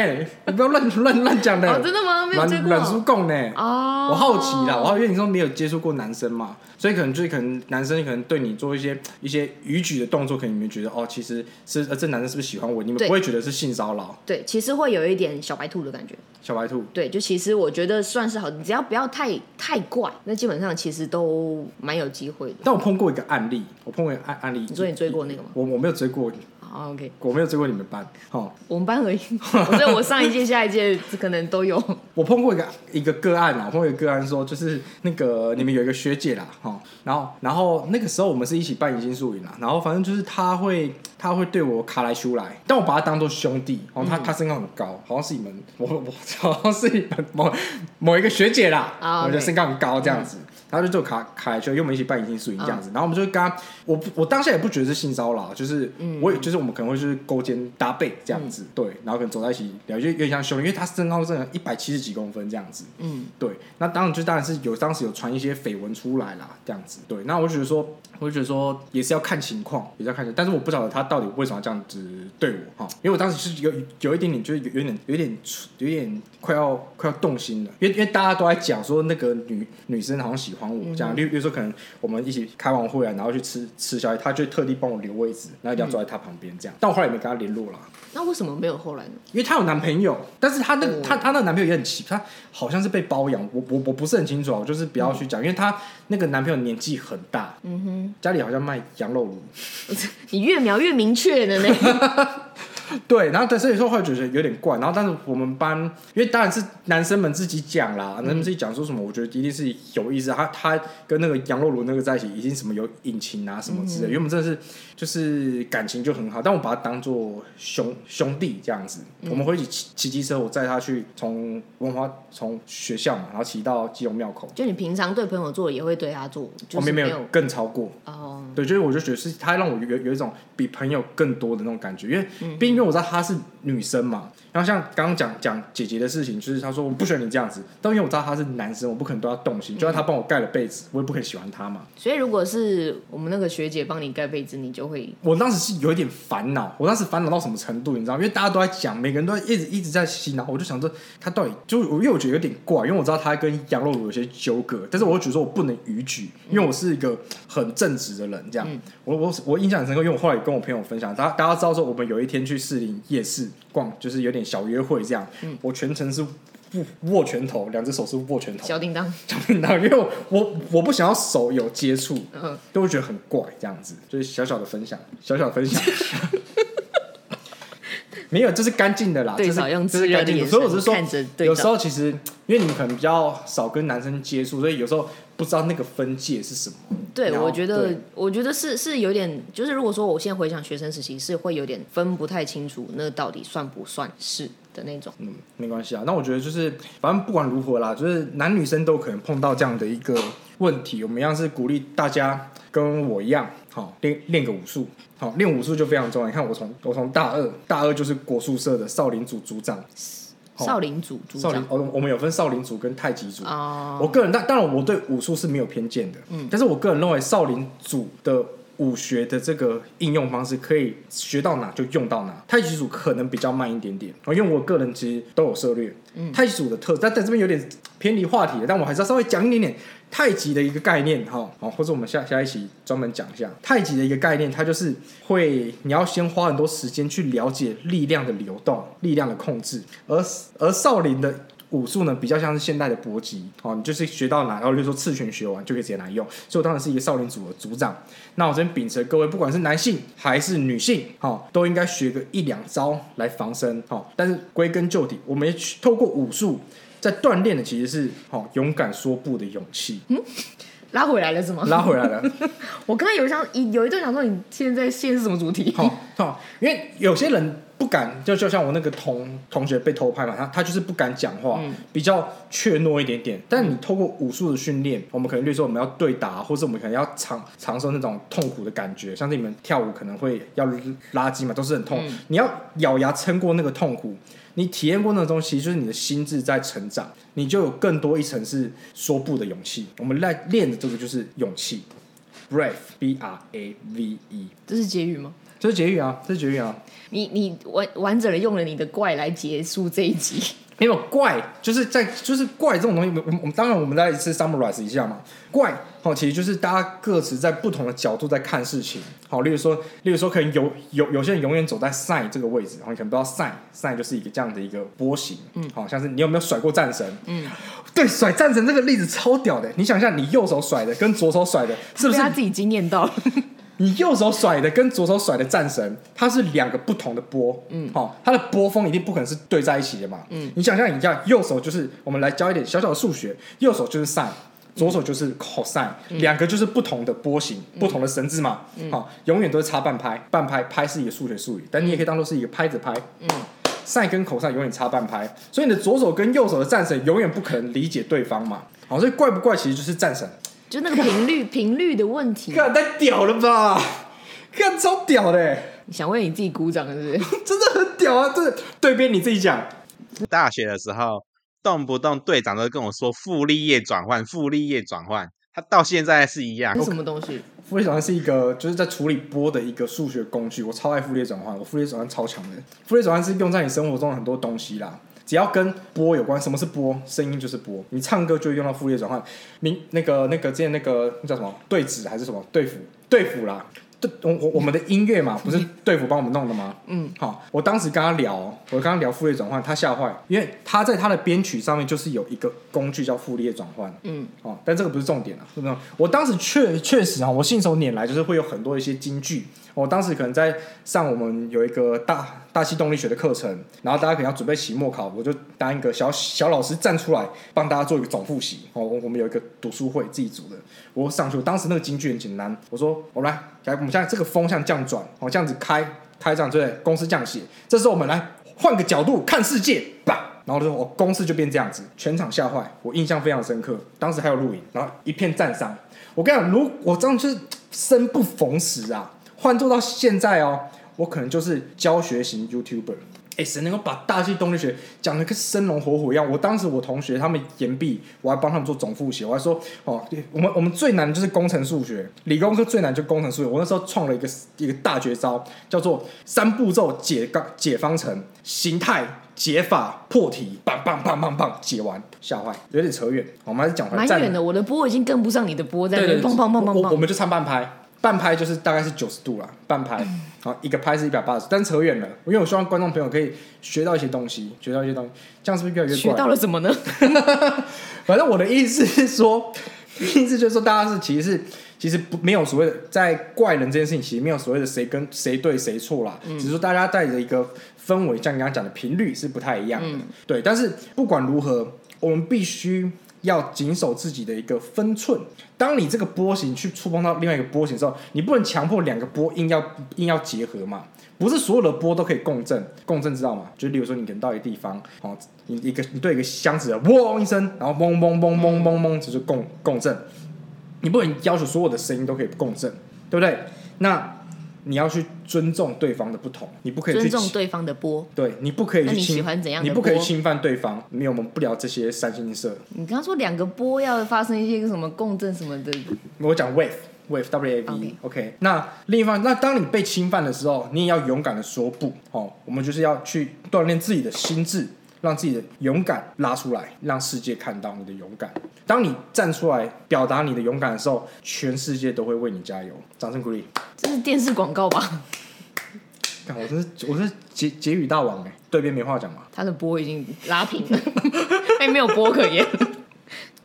你不要乱乱乱讲呢。哦，真的吗？没有追过软软书供呢？哦，我好奇啦，我好为你说没有接触过男生嘛，所以可能就是可能男生可能对你做一些一些逾矩的动作，可能你们觉得哦，其实是呃这男生是不是喜欢我？你们不会觉得是性骚扰？对，其实会有一点小白兔的感觉。小白兔对，就其实我觉得算是好，你只要不要太太怪，那基本上其实都蛮有机会的。但我碰过一个案例，我碰过一个案案例。你说你追过那个吗？我我没有追过，好，OK，我没有追过你们班。哦，我们班而已，所以我上一届、下一届可能都有。我碰过一个一个个案啊，我碰过一个个案说，就是那个你们有一个学姐啦，哈、然后然后那个时候我们是一起办迎新宿营啦，然后反正就是她会她会对我卡来出来，但我把她当做兄弟，然后她她身高很高，好像是你们我我好像是你们某某一个学姐啦，啊我觉得身高很高这样子。然后就就卡卡来去，因为我们一起办迎新宿营这样子，然后我们就跟他，我不我当下也不觉得是性骚扰，就是我也就是我们可能会就是勾肩搭背这样子，对，然后可能走在一起聊，就有点像兄弟，因为他身高真的一百七十几公分这样子，嗯，对，那当然就当然是有当时有传一些绯闻出来啦，这样子，对，那我就觉得说，我就觉得说也是要看情况，也是要看情，但是我不晓得他到底为什么要这样子对我哈，因为我当时是有有一点点就是有有点有点有点快要快要动心了，因为因为大家都在讲说那个女女生好像喜欢我这样，例如例如说可能我们一起开完会啊，然后去吃吃宵夜，他就特地帮我留位置，然后一定要坐在他旁边这样，但我后来也没跟他联络了。那为什么没有后来呢？因为她有男朋友，但是她那她她那个男朋友也很奇，她好像是被包养，我我我不是很清楚啊，我就是不要去讲，因为她那个男朋友年纪很大，嗯哼，家里好像卖羊肉炉，你越描越明确了呢。对，然后但是有时候会觉得有点怪，然后但是我们班，因为当然是男生们自己讲啦，男生们自己讲说什么，我觉得一定是有意思，他他跟那个羊肉炉那个在一起，一定什么有隐情啊什么之类的，因为我们真的是就是感情就很好，但我把他当做兄兄弟这样子，我们会一起骑骑机车，我载他去从文化从学校嘛，然后骑到基隆庙口，就你平常对朋友做，也会对他做，就后面没是有有更超过，哦，对，就是我就觉得是他让我有有一种比朋友更多的那种感觉，因为毕竟因为我知道她是女生嘛，然后像刚刚讲讲姐姐的事情，就是她说我不喜欢你这样子，但因为我知道他是男生，我不可能对他动心，就算他帮我盖了被子，我也不可能喜欢他嘛。所以如果是我们那个学姐帮你盖被子，你就会我当时是有一点烦恼，我当时烦恼到什么程度，你知道吗？因为大家都在讲，每个人都在一直一直在洗脑，我就想说他到底就因为我觉得有点怪，因为我知道他跟羊肉炉有些纠葛，但是我又觉得说我不能逾矩，因为我是一个很正直的人，这样。我我我印象很深刻，因为我后来也跟我朋友分享，大家大家知道说我们有一天去士林夜市逛，就是有点小约会这样，我全程是。不握拳头，两只手是握拳头，小叮当，小叮当，因为我我我不想要手有接触，嗯，都会觉得很怪，这样子，就是小小的分享，小小的分享。没有，这是干净的啦，这是对少用这是干净的。所以我是说有照时候其实因为你们可能比较少跟男生接触，所以有时候不知道那个分界是什么。对，我觉得，我觉得是是有点，就是如果说我现在回想学生时期，是会有点分不太清楚，那到底算不算是的那种。嗯，没关系啊。那我觉得就是，反正不管如何啦，就是男女生都可能碰到这样的一个问题。我们一样是鼓励大家跟我一样，好练练个武术，好练武术就非常重要。你看我从我从大二，大二就是国术社的少林组组长，少林组组长，少林哦，我们有分少林组跟太极组。哦，我个人，当当然我对武术是没有偏见的，嗯，但是我个人认为少林组的武学的这个应用方式可以学到哪就用到哪，太极组可能比较慢一点点，哦，因为我个人其实都有涉猎，嗯，太极组的特，但在这边有点偏离话题了，但我还是要稍微讲一点点太极的一个概念，哈，好，或者我们下下一期专门讲一下太极的一个概念，它就是会你要先花很多时间去了解力量的流动、力量的控制，而而少林的武术呢，比较像是现代的搏击，哦，你就是学到哪，然后就说刺拳学完就可以直接来用。所以我当然是一个少林组的组长。那我这边秉承各位，不管是男性还是女性，哦，都应该学个一两招来防身，哦。但是归根究底，我们也透过武术在锻炼的其实是哦勇敢说不的勇气，嗯拉回来了是吗？拉回来了。我刚刚有一想有一段想说，你现在现在是什么主题？好、好、因为有些人不敢，就就像我那个同同学被偷拍嘛，他他就是不敢讲话，比较怯懦一点点。但你透过武术的训练，我们可能例如说我们要对打，或者我们可能要尝尝受那种痛苦的感觉，像是你们跳舞可能会要拉筋嘛，都是很痛，你要咬牙撑过那个痛苦。你体验过那个东西，就是你的心智在成长，你就有更多一层是说不的勇气。我们来练的这个就是勇气，brave，b r a v e，这是结语吗？这是结语啊，这是结语啊。你你完完整的用了你的怪来结束这一集，没有怪，就是在就是怪这种东西，我们我们当然我们再一次 summarize 一下嘛。怪，好、其实就是大家各自在不同的角度在看事情。好、例如说，例如说，可能有有有些人永远走在 sin 这个位置，然后你可能不知道 sin sin 就是一个这样的一个波形，嗯，好、像是你有没有甩过战神？嗯，对，甩战神这个例子超屌的，你想一下，你右手甩的跟左手甩的，是不是他自己惊艳到了？你右手甩的跟左手甩的战神，它是两个不同的波，嗯，好、它的波峰一定不可能是对在一起的嘛，嗯，你想象一下，右手就是我们来教一点小小的数学，右手就是 sin，左手就是 cos，两、个就是不同的波形，不同的绳子嘛，好、永远都是差半拍，半拍拍是一个数学术语，但你也可以当做是一个拍子拍，嗯。sin 跟 cos 永远差半拍，所以你的左手跟右手的战神永远不可能理解对方嘛。好，所以怪不怪其实就是战神。就那个频率频率的问题。看太屌了吧！看超屌的欸，你想为你自己鼓掌是不是？真的很屌啊！这对边你自己讲。大学的时候，动不动队长都跟我说傅立叶转换，傅立叶转换，他到现在是一样那。什么东西？傅列转换是一个就是在处理波的一个数学工具，我超爱傅列转换，我傅列转换超强的。傅列转换是用在你生活中的很多东西啦，只要跟波有关，什么是波？声音就是波，你唱歌就会用到傅列转换。明那个那个之前那个那叫什么对子还是什么对符对符啦。对，我我我们的音乐嘛，不是队服帮我们弄的吗？嗯，好，我当时跟他聊，我刚刚聊傅列转换，他吓坏，因为他在他的编曲上面就是有一个工具叫傅列转换，嗯，哦，但这个不是重点啊，是不是？我当时确确实啊，我信手拈来，就是会有很多一些金句。我当时可能在上我们有一个大大气动力学的课程，然后大家可能要准备期末考，我就当一个小小老师站出来帮大家做一个总复习。哦，我们有一个读书会自己组的，我上去，当时那个京剧很简单，我说我来，来，我们现在这个风向这样转，哦，这样子开开这样对？公式这样写，这时候我们来换个角度看世界吧。然后就说我公式就变这样子，全场吓坏，我印象非常深刻。当时还有录影，然后一片赞赏。我跟你讲，如我这样就是 生不逢时啊。换做到现在哦，我可能就是教学型 YouTuber。哎，谁能够把大气动力学讲的跟生龙活虎一样？我当时我同学他们研毕，我还帮他们做总复习，我还说哦，我们我们最难就是工程数学，理工科最难就工程数学。我那时候创了一个一个大绝招，叫做三步骤解刚解方程：形态、解法、破题，棒棒棒棒棒，解完吓坏，有点扯远。我们还是讲回来，蛮远的，我的波已经跟不上你的波，在那边砰砰砰砰砰。我们就唱半拍。半拍就是大概是九十度啦，半拍，好一个拍是一百八十，但扯远了，因为我希望观众朋友可以学到一些东西，学到一些东西，这样是不是越来越学到了什么呢？反正我的意思是说，意思就是说，大家是其实是其实不没有所谓的在怪人这件事情，其实没有所谓的谁跟谁对谁错啦，只是说大家带着一个氛围，像你刚刚讲的频率是不太一样的，对。但是不管如何，我们必须。要谨守自己的一个分寸。当你这个波形去触碰到另外一个波形的时候，你不能强迫两个波硬要硬要结合嘛？不是所有的波都可以共振，共振知道吗？就例如说，你可能到一个地方，哦，你一个你对一个箱子的嗡一声，然后嗡嗡嗡嗡嗡嗡，这是共共振。你不能要求所有的声音都可以共振，对不对？那。你要去尊重对方的不同，你不可以尊重对方的波。对你不可以去你喜欢怎样？你不可以侵犯对方。没有，我们不聊这些三星色。你刚刚说两个波要发生一些什么共振什么的。我讲 wave wave w a v OK。那另一方，那当你被侵犯的时候，你也要勇敢的说不。哦，我们就是要去锻炼自己的心智。让自己的勇敢拉出来，让世界看到你的勇敢。当你站出来表达你的勇敢的时候，全世界都会为你加油。掌声鼓励！这是电视广告吧？看，我真是我是结结语大王哎，对边没话讲嘛？他的波已经拉平了，哎，没有波可言。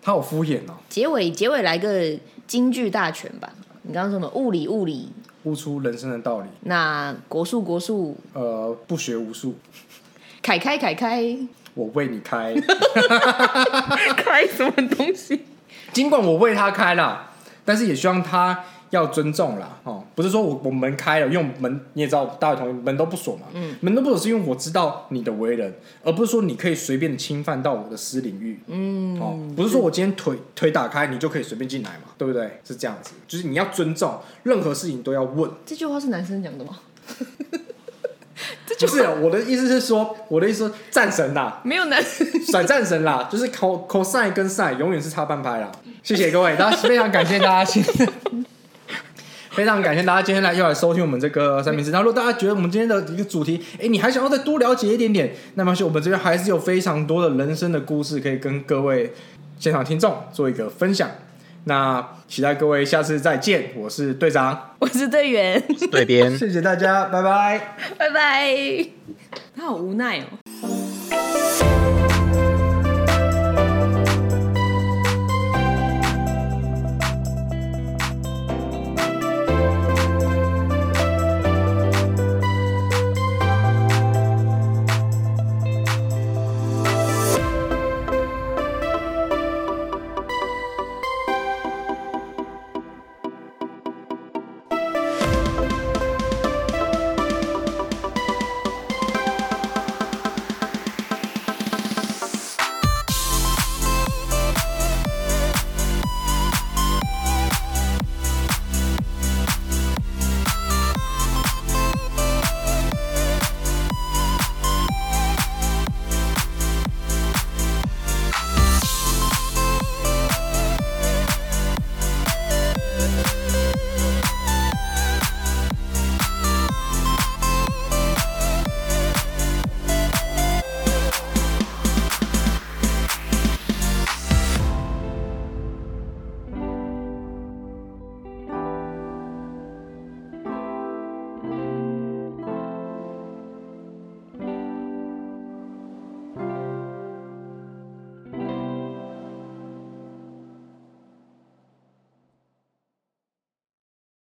他好敷衍哦。结尾结尾来个京剧大全吧？你刚刚说什么？物理物理悟出人生的道理。那国术国术呃，不学无术。凯开凯开，我为你开，开什么东西？尽管我为他开了，但是也希望他要尊重啦。哦，不是说我我门开了，因为门你也知道，大家同学门都不锁嘛。嗯，门都不锁是因为我知道你的为人，而不是说你可以随便侵犯到我的私领域。嗯，哦，不是说我今天腿腿打开，你就可以随便进来嘛，对不对？是这样子，就是你要尊重，任何事情都要问。这句话是男生讲的吗？不是我的意思是说，我的意思战神啦，没有男 甩战神啦，就是 cos 跟 sin 永远是差半拍啦。谢谢各位，大家非常感谢大家，非常感谢大家今天来又来收听我们这个三明治。那如果大家觉得我们今天的一个主题，哎，你还想要再多了解一点点，那么是我们这边还是有非常多的人生的故事可以跟各位现场听众做一个分享。那期待各位下次再见。我是队长。我是队员。队边 谢谢大家拜拜。拜拜。他好无奈哦。